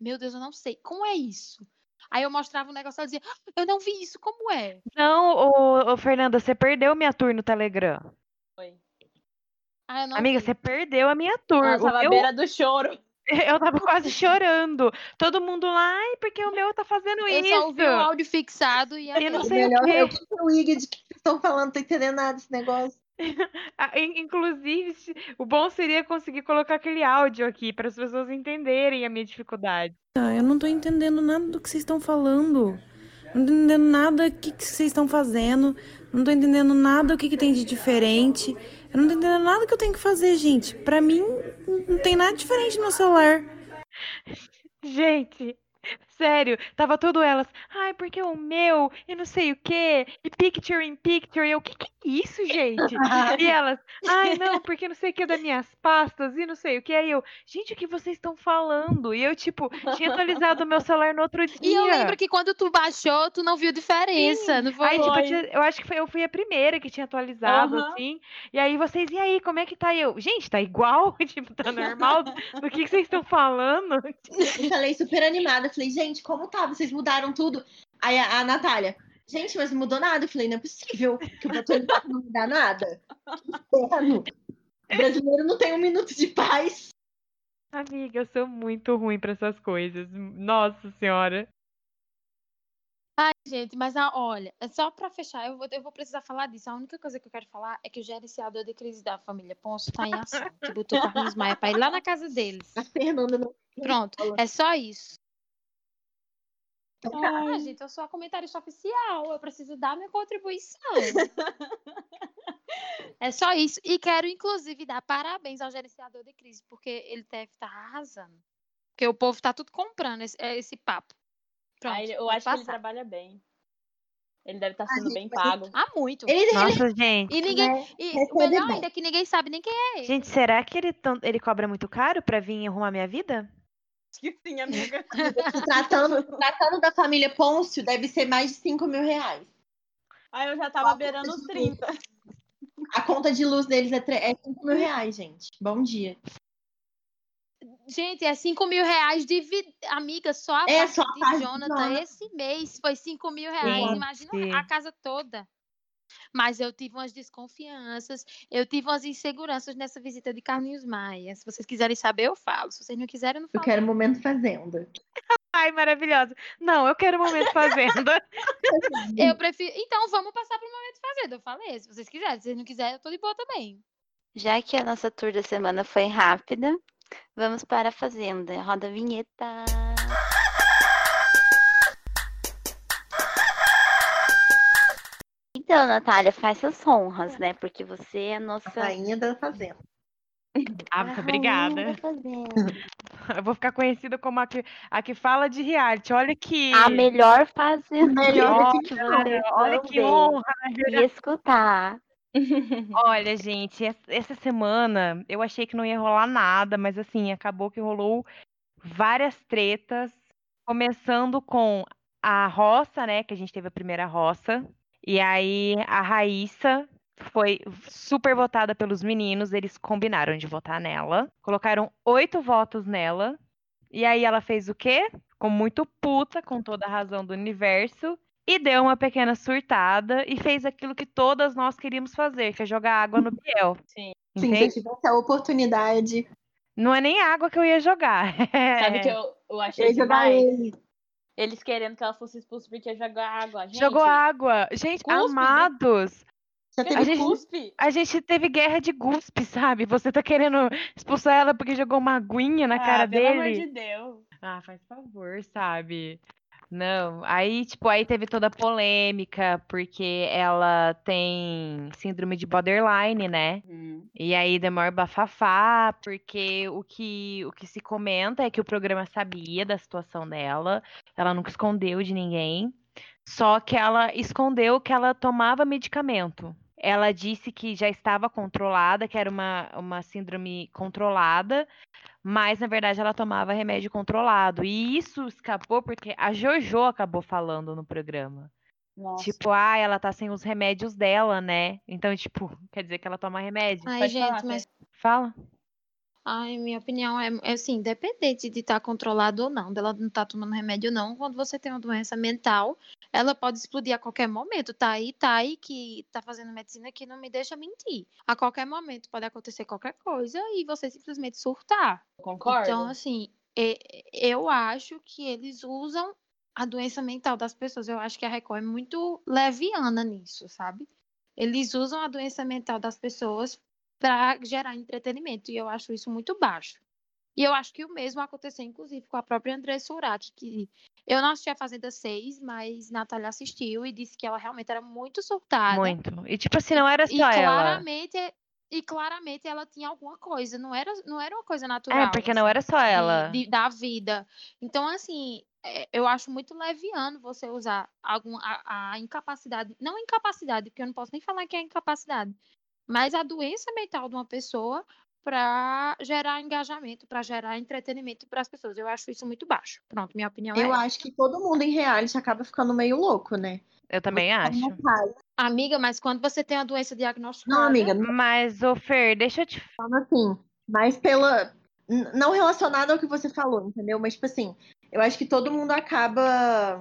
meu Deus, eu não sei, como é isso? Aí eu mostrava um negócio e ela dizia, "Ah, eu não vi isso, como é? Não, ô, ô, Fernanda, você perdeu minha tour no Telegram. Ah, eu não Amiga, vi. você perdeu a minha tour. Ela O tava beira do choro. Eu tava quase chorando. Todo mundo lá, ai, porque o meu tá fazendo Eu isso. só ouvi o áudio fixado e Eu não. O sei o melhor quê. é o que o Iggy de que vocês estão falando, não tô entendendo nada desse negócio. Ah, in- Inclusive, o bom seria conseguir colocar aquele áudio aqui para as pessoas entenderem a minha dificuldade. Ah, eu não tô entendendo nada do que vocês estão falando. Não tô entendendo nada do que, que vocês estão fazendo. Não tô entendendo nada o que, que tem de diferente. Eu não tô entendendo nada que eu tenho que fazer, gente. Pra mim, não tem nada diferente no meu celular. Gente, sério, tava tudo elas. Ai, porque o meu, e não sei o quê, e picture in picture. E eu, o que que é isso, gente? E elas, ai, não, porque não sei o que das minhas pastas e não sei o que. Aí eu, gente, o que vocês estão falando? E eu, tipo, tinha atualizado o meu celular no outro dia. E eu lembro que quando tu baixou, tu não viu diferença, não foi? Aí, tipo, eu, Foi. tinha- eu acho que foi, eu fui a primeira que tinha atualizado, Aham. assim. E aí vocês, e aí, como é que tá? E eu, gente, tá igual? Tipo, tá normal? Do que, que vocês estão falando? Eu falei super animada. Falei, gente, como tá? Vocês mudaram tudo. Aí a, a Natália, gente, mas não mudou nada. Eu falei, não é possível que atualizar e não mudar nada. Inferno. O brasileiro não tem um minuto de paz. Amiga, eu sou muito ruim pra essas coisas. Nossa senhora. Ai, gente, mas ah, olha, é só pra fechar, eu vou, eu vou precisar falar disso. A única coisa que eu quero falar é que o gerenciador de crise da família Ponce tá em ação. Que botou Carlinhos Maia pra ir lá na casa deles. A Fernanda não. Pronto, é só isso. Então tá. Ah, gente, eu sou a comentarista oficial, eu preciso dar minha contribuição. é só isso. E quero, inclusive, dar parabéns ao gerenciador de crise, porque ele deve estar arrasando. Porque o povo tá tudo comprando esse, é, esse papo. Pronto, eu acho que ele passar. trabalha bem. Ele deve estar Ah, sendo bem pago. Ah, muito. Ele, ele Nossa, gente. E ninguém. né, E recebe o melhor bem. ainda é que ninguém sabe nem quem é ele. Gente, será que ele, tão- ele cobra muito caro pra vir arrumar minha vida? Acho que sim, amiga. tratando, tratando da família Pôncio, deve ser mais de 5 mil reais. Ai, eu já tava beirando os 30. A conta de luz deles é, tre- é 5 mil reais, gente. Bom dia. Gente, é 5 mil reais de amiga, só a É, parte só a de parte de Jonathan Jonathan. esse mês foi 5 mil reais. Gente. Imagina a casa toda. Mas eu tive umas desconfianças, eu tive umas inseguranças nessa visita de Carlinhos Maia. Se vocês quiserem saber, eu falo. Se vocês não quiserem, eu não Eu falo. quero momento fazenda. Ai, maravilhosa. Não, eu quero um momento fazenda. Eu prefiro. Então, vamos passar pro momento fazenda. Eu falei, se vocês quiserem. Se vocês não quiserem, eu tô de boa também. Já que a nossa tour da semana foi rápida, vamos para a fazenda. Roda a vinheta. Então, Natália, faz suas honras, né? Porque você é a nossa. Rainha da fazenda. Ah, a muito obrigada. Eu vou ficar conhecida como a que, a que fala de reality. Olha que. A melhor fazenda Melhor que Olha vão que honra. e escutar. Olha, gente, es- essa semana eu achei que não ia rolar nada, mas assim, acabou que rolou várias tretas, começando com a roça, né, que a gente teve a primeira roça, e aí a Raíssa foi super votada pelos meninos, eles combinaram de votar nela, colocaram oito votos nela, e aí ela fez o quê? Ficou muito puta, com toda a razão do universo, e deu uma pequena surtada e fez aquilo que todas nós queríamos fazer, que é jogar água no Biel. Sim. Sim, se eu tivesse a oportunidade, Não é nem água que eu ia jogar. Sabe que eu, eu eu achei ia jogar demais? ele. Eles querendo que ela fosse expulsa porque jogou água. Gente, Jogou água. Gente, cuspe, né? amados. Já A teve gente- cuspe. A gente teve guerra de guspe, sabe? Você tá querendo expulsar ela porque jogou uma aguinha na cara ah, pelo dele. amor de Deus. Ah, faz favor, sabe? Não, aí, tipo, aí teve toda a polêmica, porque ela tem síndrome de borderline, né? E aí demora bafafá, porque o que, o que se comenta é que o programa sabia da situação dela, ela nunca escondeu de ninguém, só que ela escondeu que ela tomava medicamento. Ela disse que já estava controlada, que era uma, uma síndrome controlada, mas na verdade ela tomava remédio controlado. E isso escapou porque a Jojo acabou falando no programa. Nossa. Tipo, ah, ela tá sem os remédios dela, né? Então, tipo, quer dizer que ela toma remédio? Ai, Pode gente, falar, mas Fala. Ai, minha opinião é, é assim, independente de estar controlado ou não, dela não estar tomando remédio ou não, quando você tem uma doença mental, ela pode explodir a qualquer momento. Tá aí, tá aí que tá fazendo medicina que não me deixa mentir. A qualquer momento pode acontecer qualquer coisa e você simplesmente surtar. Concorda? Então, assim, eu acho que eles usam a doença mental das pessoas. Eu acho que a Record é muito leviana nisso, sabe? Eles usam a doença mental das pessoas para gerar entretenimento. E eu acho isso muito baixo. E eu acho que o mesmo aconteceu, inclusive, com a própria André Surati, que eu não assisti a Fazenda 6, mas Natália assistiu e disse que ela realmente era muito surtada. Muito. E tipo assim, não era E só ela. claramente, e claramente ela tinha alguma coisa, não era, não era uma coisa natural. É, porque não assim, era só ela. de- da vida. Então, assim, é, eu acho muito leviano você usar algum, a, a incapacidade, não incapacidade, porque eu não posso nem falar que é incapacidade, mas a doença mental de uma pessoa para gerar engajamento, para gerar entretenimento para as pessoas. Eu acho isso muito baixo. Pronto, minha opinião é Eu acho que todo mundo em reality acaba ficando meio louco, né? Eu também acho. Amiga, mas quando você tem uma doença diagnosticada, Não, amiga, Mas, ô Fer, deixa eu te. falando assim, mas pela. Não relacionado ao que você falou, entendeu? Mas, tipo assim, eu acho que todo mundo acaba.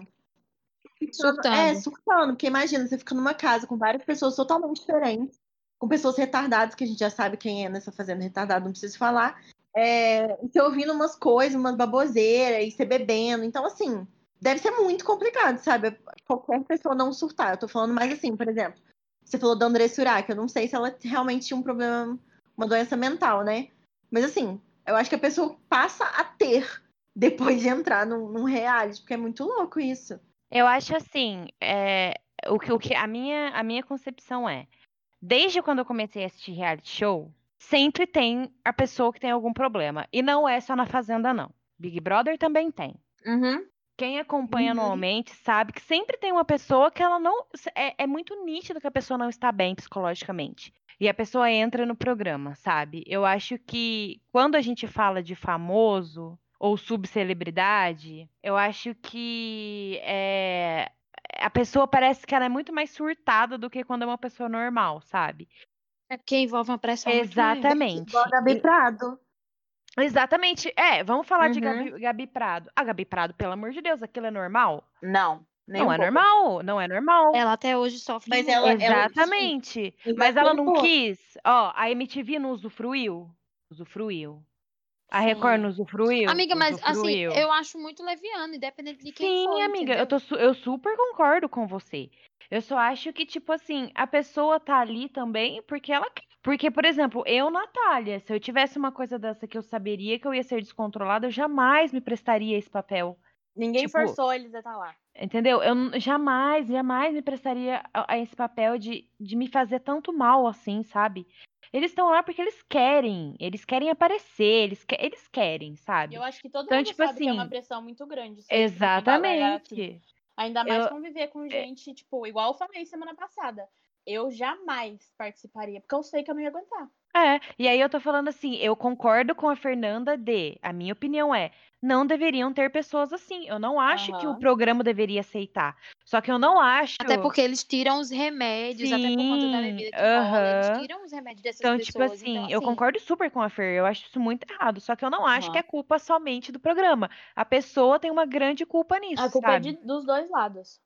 ficando- Surtando. É, surtando. Porque imagina, você fica numa casa com várias pessoas totalmente diferentes, com pessoas retardadas, que a gente já sabe quem é nessa fazenda retardada, não preciso falar. É, você ouvindo umas coisas, umas baboseiras, e você bebendo. Então, assim, deve ser muito complicado, sabe? Qualquer pessoa não surtar. Eu tô falando mais assim, por exemplo. Você falou da André Surak, eu não sei se ela realmente tinha um problema, uma doença mental, né? Mas assim, eu acho que a pessoa passa a ter depois de entrar num, num reality, porque é muito louco isso. Eu acho assim, é, o que, o que a minha, a minha concepção é, desde quando eu comecei a assistir reality show, sempre tem a pessoa que tem algum problema. E não é só na Fazenda, não. Big Brother também tem. Uhum. Quem acompanha Uhum. anualmente sabe que sempre tem uma pessoa que ela não. É, é muito nítido que a pessoa não está bem psicologicamente. E a pessoa entra no programa, sabe? Eu acho que quando a gente fala de famoso ou subcelebridade, eu acho que é, a pessoa parece que ela é muito mais surtada do que quando é uma pessoa normal, sabe? é porque envolve uma pressão. Exatamente. Igual a Gabi Prado. Exatamente. É, vamos falar de Uhum. Gabi, Gabi Prado. A Gabi Prado, pelo amor de Deus, aquilo é normal? Não. nem não um é pouco. normal, não é normal. Ela até hoje sofre Mas ela- Exatamente. ela Mas ela não quis. Ó, a MTV não usufruiu? Usufruiu. A Record Sim. não usufruiu? Amiga, mas assim, Usufruiu. eu acho muito leviano, independente de quem Sim, for, amiga, eu, tô, su- eu super concordo com você. Eu só acho que, tipo assim, a pessoa tá ali também porque ela quer. Porque, por exemplo, eu, Natália, se eu tivesse uma coisa dessa que eu saberia que eu ia ser descontrolada, eu jamais me prestaria esse papel. Ninguém Tipo, forçou eles a estar lá. Entendeu? Eu jamais, jamais me prestaria a, a esse papel de, de me fazer tanto mal assim, sabe? Eles estão lá porque eles querem, eles querem aparecer, eles, que- eles querem, sabe? Eu acho que todo Então, mundo tipo sabe que é uma assim, pressão muito grande. sempre trabalhar assim. Exatamente. Ainda mais Eu- conviver com é- gente, tipo, igual eu falei semana passada. Eu jamais participaria, porque eu sei que eu não ia aguentar. É, e aí eu tô falando assim, eu concordo com a Fernanda de, a minha opinião é, não deveriam ter pessoas assim. Eu não acho que o programa deveria aceitar. Só que eu não acho. Até porque eles tiram os remédios, até por conta da Sim, bebida que rola, eles tiram os remédios dessas Então, tipo pessoas. assim, então, eu assim, concordo super com a Fer, eu acho isso muito errado, só que eu não acho que é culpa somente do programa. A pessoa tem uma grande culpa nisso, A culpa sabe? é de- dos dois lados.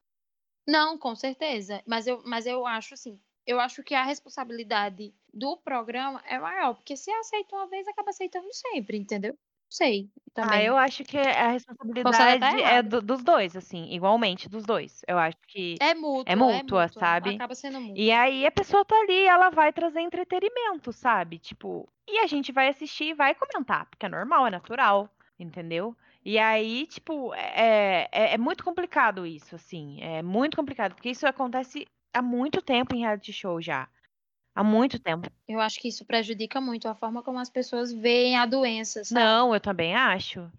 Não, com certeza. Mas eu, mas eu acho assim, eu acho que a responsabilidade do programa é maior, porque se aceita uma vez, acaba aceitando sempre, entendeu? sei. Também. Ah, eu acho que a Posso estar responsabilidade é do- dos dois, assim, igualmente dos dois. Eu acho que É mútua, é mútua, sabe? Acaba sendo mútua. E aí a pessoa tá ali, ela vai trazer entretenimento, sabe? Tipo, e a gente vai assistir e vai comentar, porque é normal, é natural, entendeu? E aí, tipo, é, é, é muito complicado isso, assim. É muito complicado, porque isso acontece há muito tempo em reality show já. Há muito tempo. Eu acho que isso prejudica muito a forma como as pessoas veem a doença, sabe? Não, eu também acho.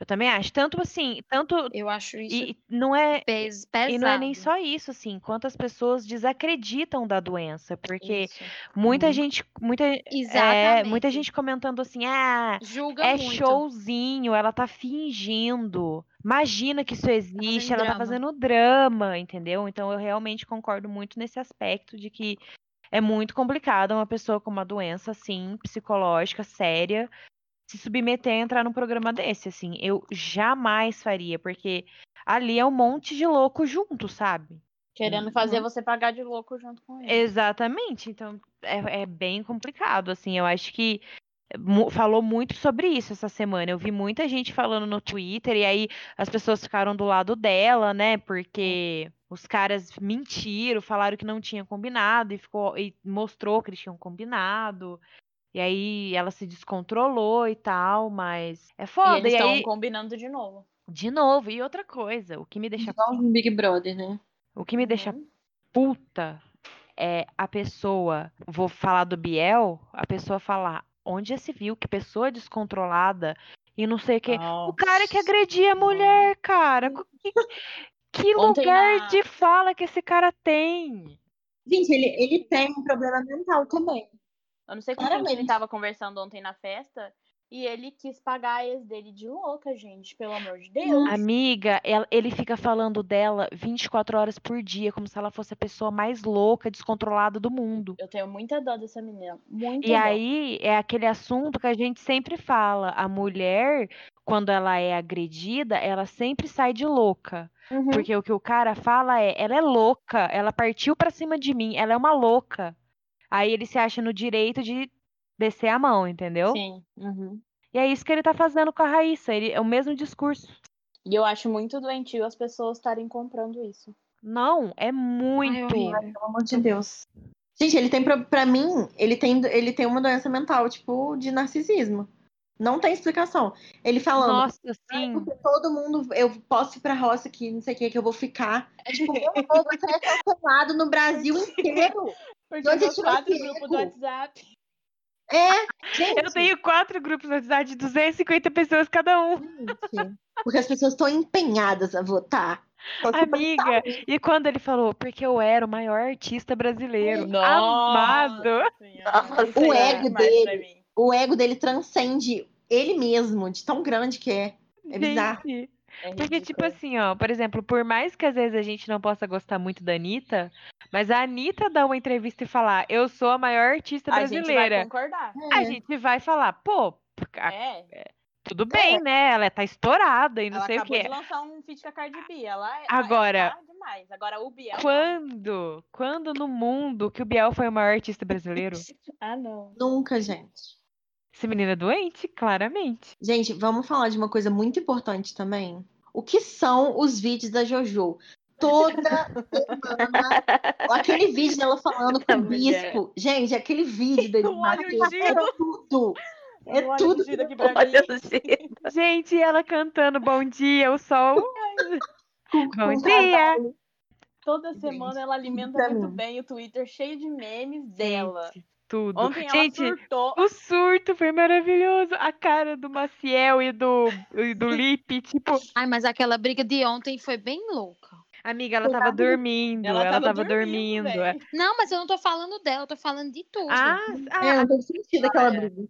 Eu também acho. Tanto assim, tanto. Eu acho isso E não é. pes- pesado. E não é nem só isso, assim, quantas pessoas desacreditam da doença, porque Isso. muita Uhum. gente, muita, é, Exatamente. muita gente comentando assim, ah, Julga é muito. showzinho, ela tá fingindo. Imagina que isso existe, ela tá drama. fazendo drama, entendeu? Então eu realmente concordo muito nesse aspecto de que é muito complicado uma pessoa com uma doença assim, psicológica, séria, se submeter a entrar num programa desse, assim. Eu jamais faria, porque ali é um monte de louco junto, sabe? Querendo fazer você pagar de louco junto com ele. Exatamente. Então é, é bem complicado, assim. Eu acho que falou muito sobre isso essa semana. Eu vi muita gente falando no Twitter e aí as pessoas ficaram do lado dela, né? Porque os caras mentiram, falaram que não tinham combinado e ficou e mostrou que eles tinham combinado. E aí ela se descontrolou e tal, mas é E foda. eles E estão aí, combinando de novo. de novo, e outra coisa, o que me deixa Igual no Big Brother, né? o que me deixa Uhum. puta é a pessoa, vou falar do Biel, a pessoa falar onde já se viu que pessoa descontrolada e não sei o que. O cara que agredia a mulher, cara. Que, que lugar na- de fala que esse cara tem? Gente, ele, ele tem um problema mental também. Eu não sei com quem que ele tava conversando ontem na festa. E ele quis pagar a ex dele de louca, gente. Pelo amor de Deus. Amiga, ela- ele fica falando dela 24 horas por dia, como se ela fosse a pessoa mais louca, descontrolada do mundo. Eu tenho muita dó dessa menina. Muita E dó. aí é aquele assunto que a gente sempre fala. A mulher, quando ela é agredida, ela sempre sai de louca. Uhum. Porque o que o cara fala é, ela é louca, ela partiu pra cima de mim, ela é uma louca. Aí ele se acha no direito de descer a mão, entendeu? Sim. Uhum. E é isso que ele tá fazendo com a Raíssa, ele, é o mesmo discurso. E eu acho muito doentio as pessoas estarem comprando isso. Não, é muito. horrível. Pelo amor de Deus. Gente, ele tem, pra mim, ele tem, ele tem uma doença mental, tipo, de narcisismo. Não tem explicação. Ele falando, Nossa, "Ai, sim. porque todo mundo, eu posso ir pra roça aqui, não sei o que, que eu vou ficar. É tipo, meu amor, você é cancelado no Brasil inteiro. Meus tirou quatro grupos do WhatsApp. É, gente. Eu tenho quatro grupos no WhatsApp de 250 pessoas cada um. gente, Porque as pessoas estão empenhadas a votar. Amiga, e quando ele falou, porque eu era o maior artista brasileiro, amado. Senhora, isso O é ego dele. o ego dele transcende ele mesmo, de tão grande que é. É bizarro. É porque, tipo ridículo. assim, ó, por exemplo, por mais que às vezes a gente não possa gostar muito da Anitta, mas a Anitta dá uma entrevista e falar, eu sou a maior artista A gente vai brasileira. concordar. A É. gente vai falar, pô, a- É. tudo bem, né? Ela tá estourada e não Ela sei o acabou quê. de lançar um feat com a Cardi B. Ela, ela- Agora- ela tá demais. Agora o Biel. Quando? Quando no mundo que o Biel foi o maior artista brasileiro? Ah, não. Nunca, gente. Esse menino é doente, claramente. Gente, vamos falar de uma coisa muito importante também. O que são os vídeos da JoJo? Toda semana. aquele vídeo dela falando com o mulher. bispo. Gente, aquele vídeo dele é tudo. É Olha tudo. giro aqui pra mim. Gente, ela cantando Bom Dia, o sol. com- Bom com dia. Toda Gente, semana ela alimenta muito bem o Twitter cheio de memes dela. Tudo. Ontem ela Gente, surtou. o surto foi maravilhoso. A cara do Maciel e do, e do Lipe, tipo, Ai, mas aquela briga de ontem foi bem louca. amiga, ela tava dormindo. Ela Ela, tava tava, dormindo, dormindo. velho. Não, mas eu não tô falando dela, eu tô falando de tudo. Ah, ah, É, não tem sentido aquela briga.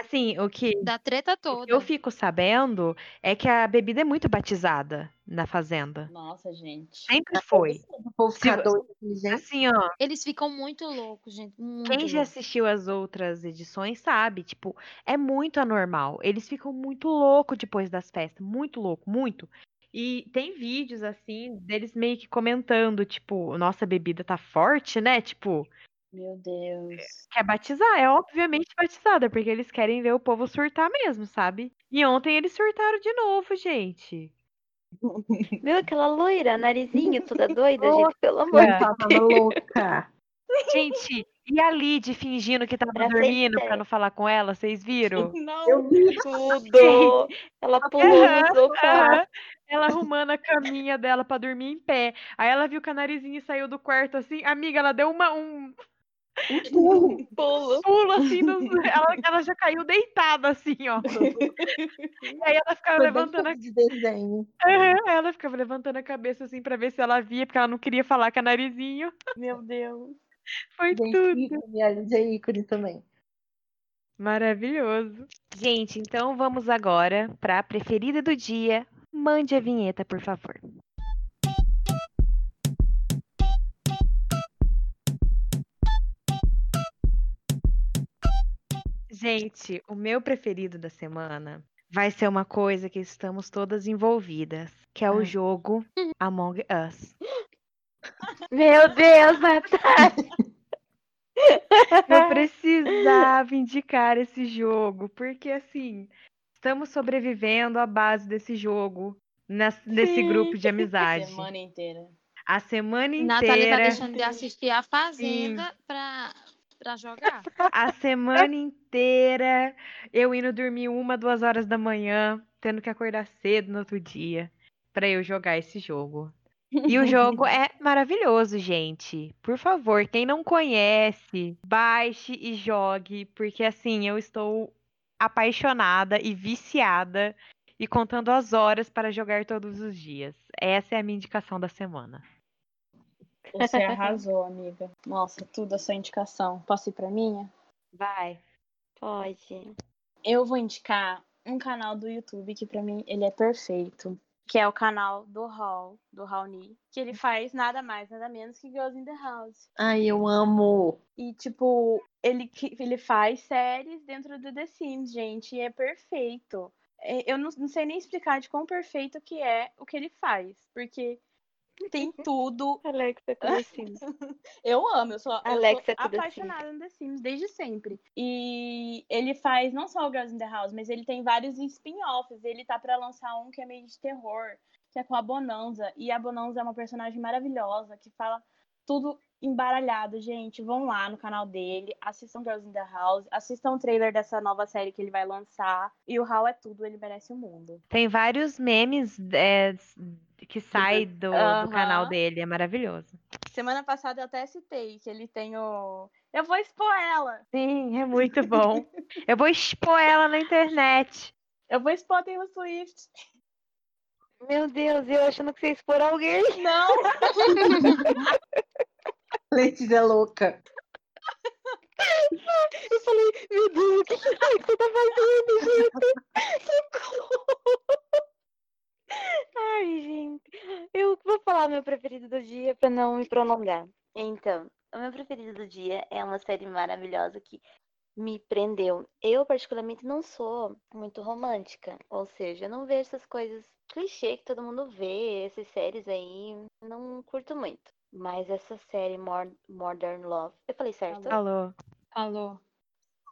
Assim, o que Da treta o toda. que eu fico sabendo é que a bebida é muito batizada na fazenda. Nossa, gente. Sempre foi. Povo ficar Se- gente. Assim, ó, Eles ficam muito loucos, gente. Muito Quem já loucos. assistiu as outras edições sabe, tipo, é muito anormal. Eles ficam muito loucos depois das festas, muito louco, muito. E tem vídeos assim deles meio que comentando, tipo, nossa, a bebida tá forte, né? Tipo, Meu Deus. Quer batizar, é obviamente batizada, porque eles querem ver o povo surtar mesmo, sabe? E ontem eles surtaram de novo, gente. Viu aquela loira, narizinho, toda doida, gente? Pelo amor de tava louca. Gente, e a Lid fingindo que tava Pra dormindo pra não falar com ela, vocês viram? Não. Eu vi. Tudo! Ela pulou no sofá. Ela arrumando a caminha dela pra dormir em pé. Aí ela viu que a narizinha saiu do quarto assim. Amiga, ela deu uma, um Pulo. pulo assim. no- ela, ela já caiu deitada assim, ó. E aí ela ficava Foi levantando a de desenho. Aham, Ela ficava levantando a cabeça assim pra ver se ela via, porque ela não queria falar com a narizinho. Meu Deus. Foi Gente, tudo. ícone, é ícone também. Maravilhoso. Gente, então vamos agora pra preferida do dia. Mande a vinheta, por favor. Gente, o meu preferido da semana vai ser uma coisa que estamos todas envolvidas, que é o jogo Among Us. Meu Deus, Natália! Eu precisava indicar esse jogo, porque assim, estamos sobrevivendo à base desse jogo, nes- nesse grupo de amizade. Semana inteira. A semana Natália tá inteira, deixando de assistir a Fazenda pra, pra jogar. a semana inteira, eu indo dormir uma, duas horas da manhã, tendo que acordar cedo no outro dia pra eu jogar esse jogo. E o jogo é maravilhoso, gente. Por favor, quem não conhece, baixe e jogue, porque assim, eu estou apaixonada e viciada e contando as horas para jogar todos os dias. Essa é a minha indicação da semana. Você arrasou, amiga. Nossa, tudo a sua indicação. Posso ir pra minha? Vai. Pode. Eu vou indicar um canal do YouTube que pra mim ele é perfeito, que é o canal do Hall, do Raoni, que ele faz nada mais, nada menos que Girls in the House. Ai, eu amo. E tipo, ele que- ele faz séries dentro do The Sims, gente, e é perfeito. É, Eu não, não sei nem explicar de quão perfeito que é o que ele faz, porque tem tudo. Alexa com The Sims. Eu amo, eu sou, eu Alexa sou com The apaixonada no The Sims desde sempre. E ele faz não só o Girls in the House, mas ele tem vários spin-offs. Ele tá pra lançar um que é meio de terror, que é com a Bonanza. E a Bonanza é uma personagem maravilhosa que fala tudo embaralhado, gente. Vão lá no canal dele, assistam Girls in the House, assistam o trailer dessa nova série que ele vai lançar. E o Hal é tudo, ele merece o mundo. Tem vários memes é, que saem do, do Aham. canal dele, é maravilhoso. Semana passada eu até citei que ele tem o. Eu vou expor ela! Sim, é muito bom. Eu vou expor ela na internet. Eu vou expor a Taylor Swift! Meu Deus, eu achando que você ia expor alguém. Não! Letícia louca. Eu falei, meu Deus, o que, você tá fazendo, gente? Socorro! Ai, gente. Eu vou falar meu preferido do dia pra não me prolongar. Então, o meu preferido do dia é uma série maravilhosa que me prendeu. Eu, particularmente, não sou muito romântica. Ou seja, eu não vejo essas coisas clichê que todo mundo vê, essas séries aí. Não curto muito. Mas essa série More- Modern Love. Eu falei certo? Alô. Alô.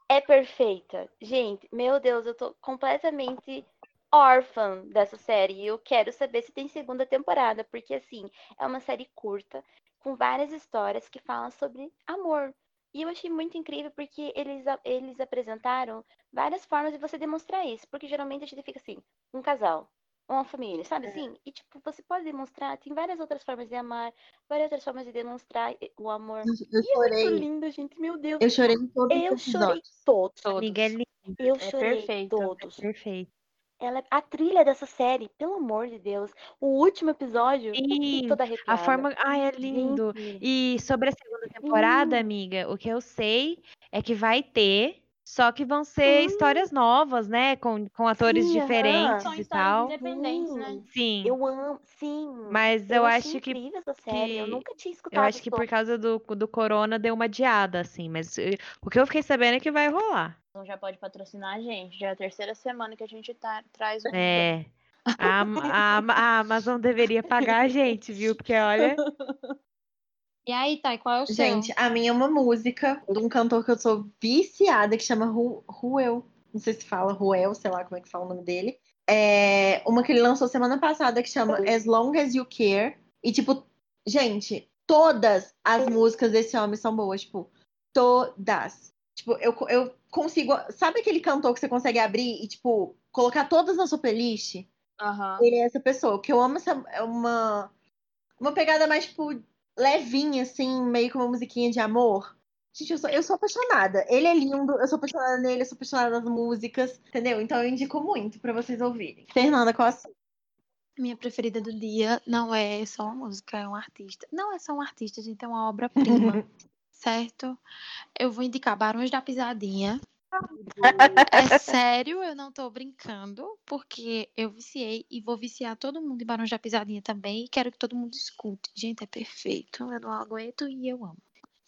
é perfeita. Gente, meu Deus, eu tô completamente órfã dessa série. E eu quero saber se tem segunda temporada, porque assim, é uma série curta, com várias histórias que falam sobre amor. E eu achei muito incrível porque eles, eles apresentaram várias formas de você demonstrar isso. Porque geralmente a gente fica assim, um casal, uma família, sabe assim? E tipo, você pode demonstrar, tem várias outras formas de amar, várias outras formas de demonstrar o amor. Eu E é muito chorei. lindo, gente, meu Deus. Eu chorei em todos Eu os chorei episódios. todos. Amiga, é lindo, Eu É chorei perfeito, é todos. perfeito. Ela, a trilha dessa série, pelo amor de Deus, o último episódio, eu Sim, toda A arrepiada. forma. Ai, é lindo. Gente, E sobre a segunda temporada, Sim. amiga, o que eu sei é que vai ter, só que vão ser histórias novas, né? Com, com atores Sim, diferentes São e tal. independentes, né? Sim. eu amo, sim. Mas eu, achei acho que incrível essa série. Eu que- nunca tinha eu escutado acho que por causa do, do corona deu uma adiada, assim. Mas eh, o que eu fiquei sabendo é que vai rolar. Então já pode patrocinar a gente. Já é a terceira semana que a gente tá, traz o. É. A, a, a Amazon deveria pagar a gente, viu? Porque olha. E aí, Thay, qual é o seu? Gente, a minha é uma música de um cantor que eu sou viciada, que chama Ru- Ruel. Não sei se fala Ruel, sei lá como é que fala o nome dele. É uma que ele lançou semana passada que chama As Long As You Care. E, tipo, gente, todas as músicas desse homem são boas, tipo, todas. Tipo, eu, eu consigo. Sabe aquele cantor que você consegue abrir e, tipo, colocar todas na sua playlist? Aham. Ele é essa pessoa. Que eu amo essa, é uma, uma pegada mais, tipo, levinha, assim, meio com uma musiquinha de amor. Gente, eu sou, eu sou apaixonada. Ele é lindo, eu sou apaixonada nele, eu sou apaixonada nas músicas, entendeu? Então eu indico muito pra vocês ouvirem. Fernanda, qual a sua? Minha preferida do dia não é só uma música, é um artista. Não é só um artista, gente, é uma obra-prima, certo? Eu vou indicar Barões da Pisadinha. É sério, eu não tô brincando, porque eu viciei e vou viciar todo mundo em Barões da Pisadinha também e quero que todo mundo escute. Gente, é perfeito, eu não aguento e eu amo.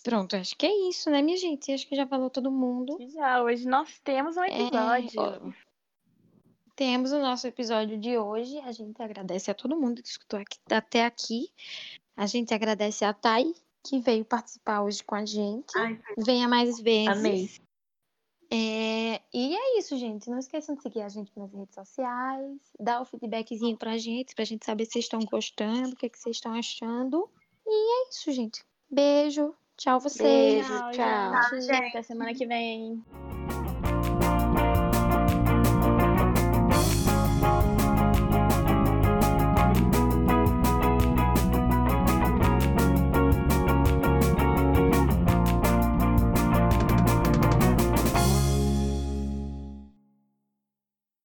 Pronto, acho que é isso, né, minha gente? Acho que já falou todo mundo. Já, hoje nós temos um episódio. ó, Temos o nosso episódio de hoje. A gente agradece a todo mundo que escutou aqui- até aqui. A gente agradece a Thay, que veio participar hoje com a gente. Ai, Venha mais vezes. amei. É, e é isso, gente. Não esqueçam de seguir a gente nas redes sociais, dar o feedbackzinho pra gente, pra gente saber se vocês estão gostando, o que, que vocês estão achando. E é isso, gente. Beijo. Tchau, vocês. Beijo, tchau. gente. Até semana que vem.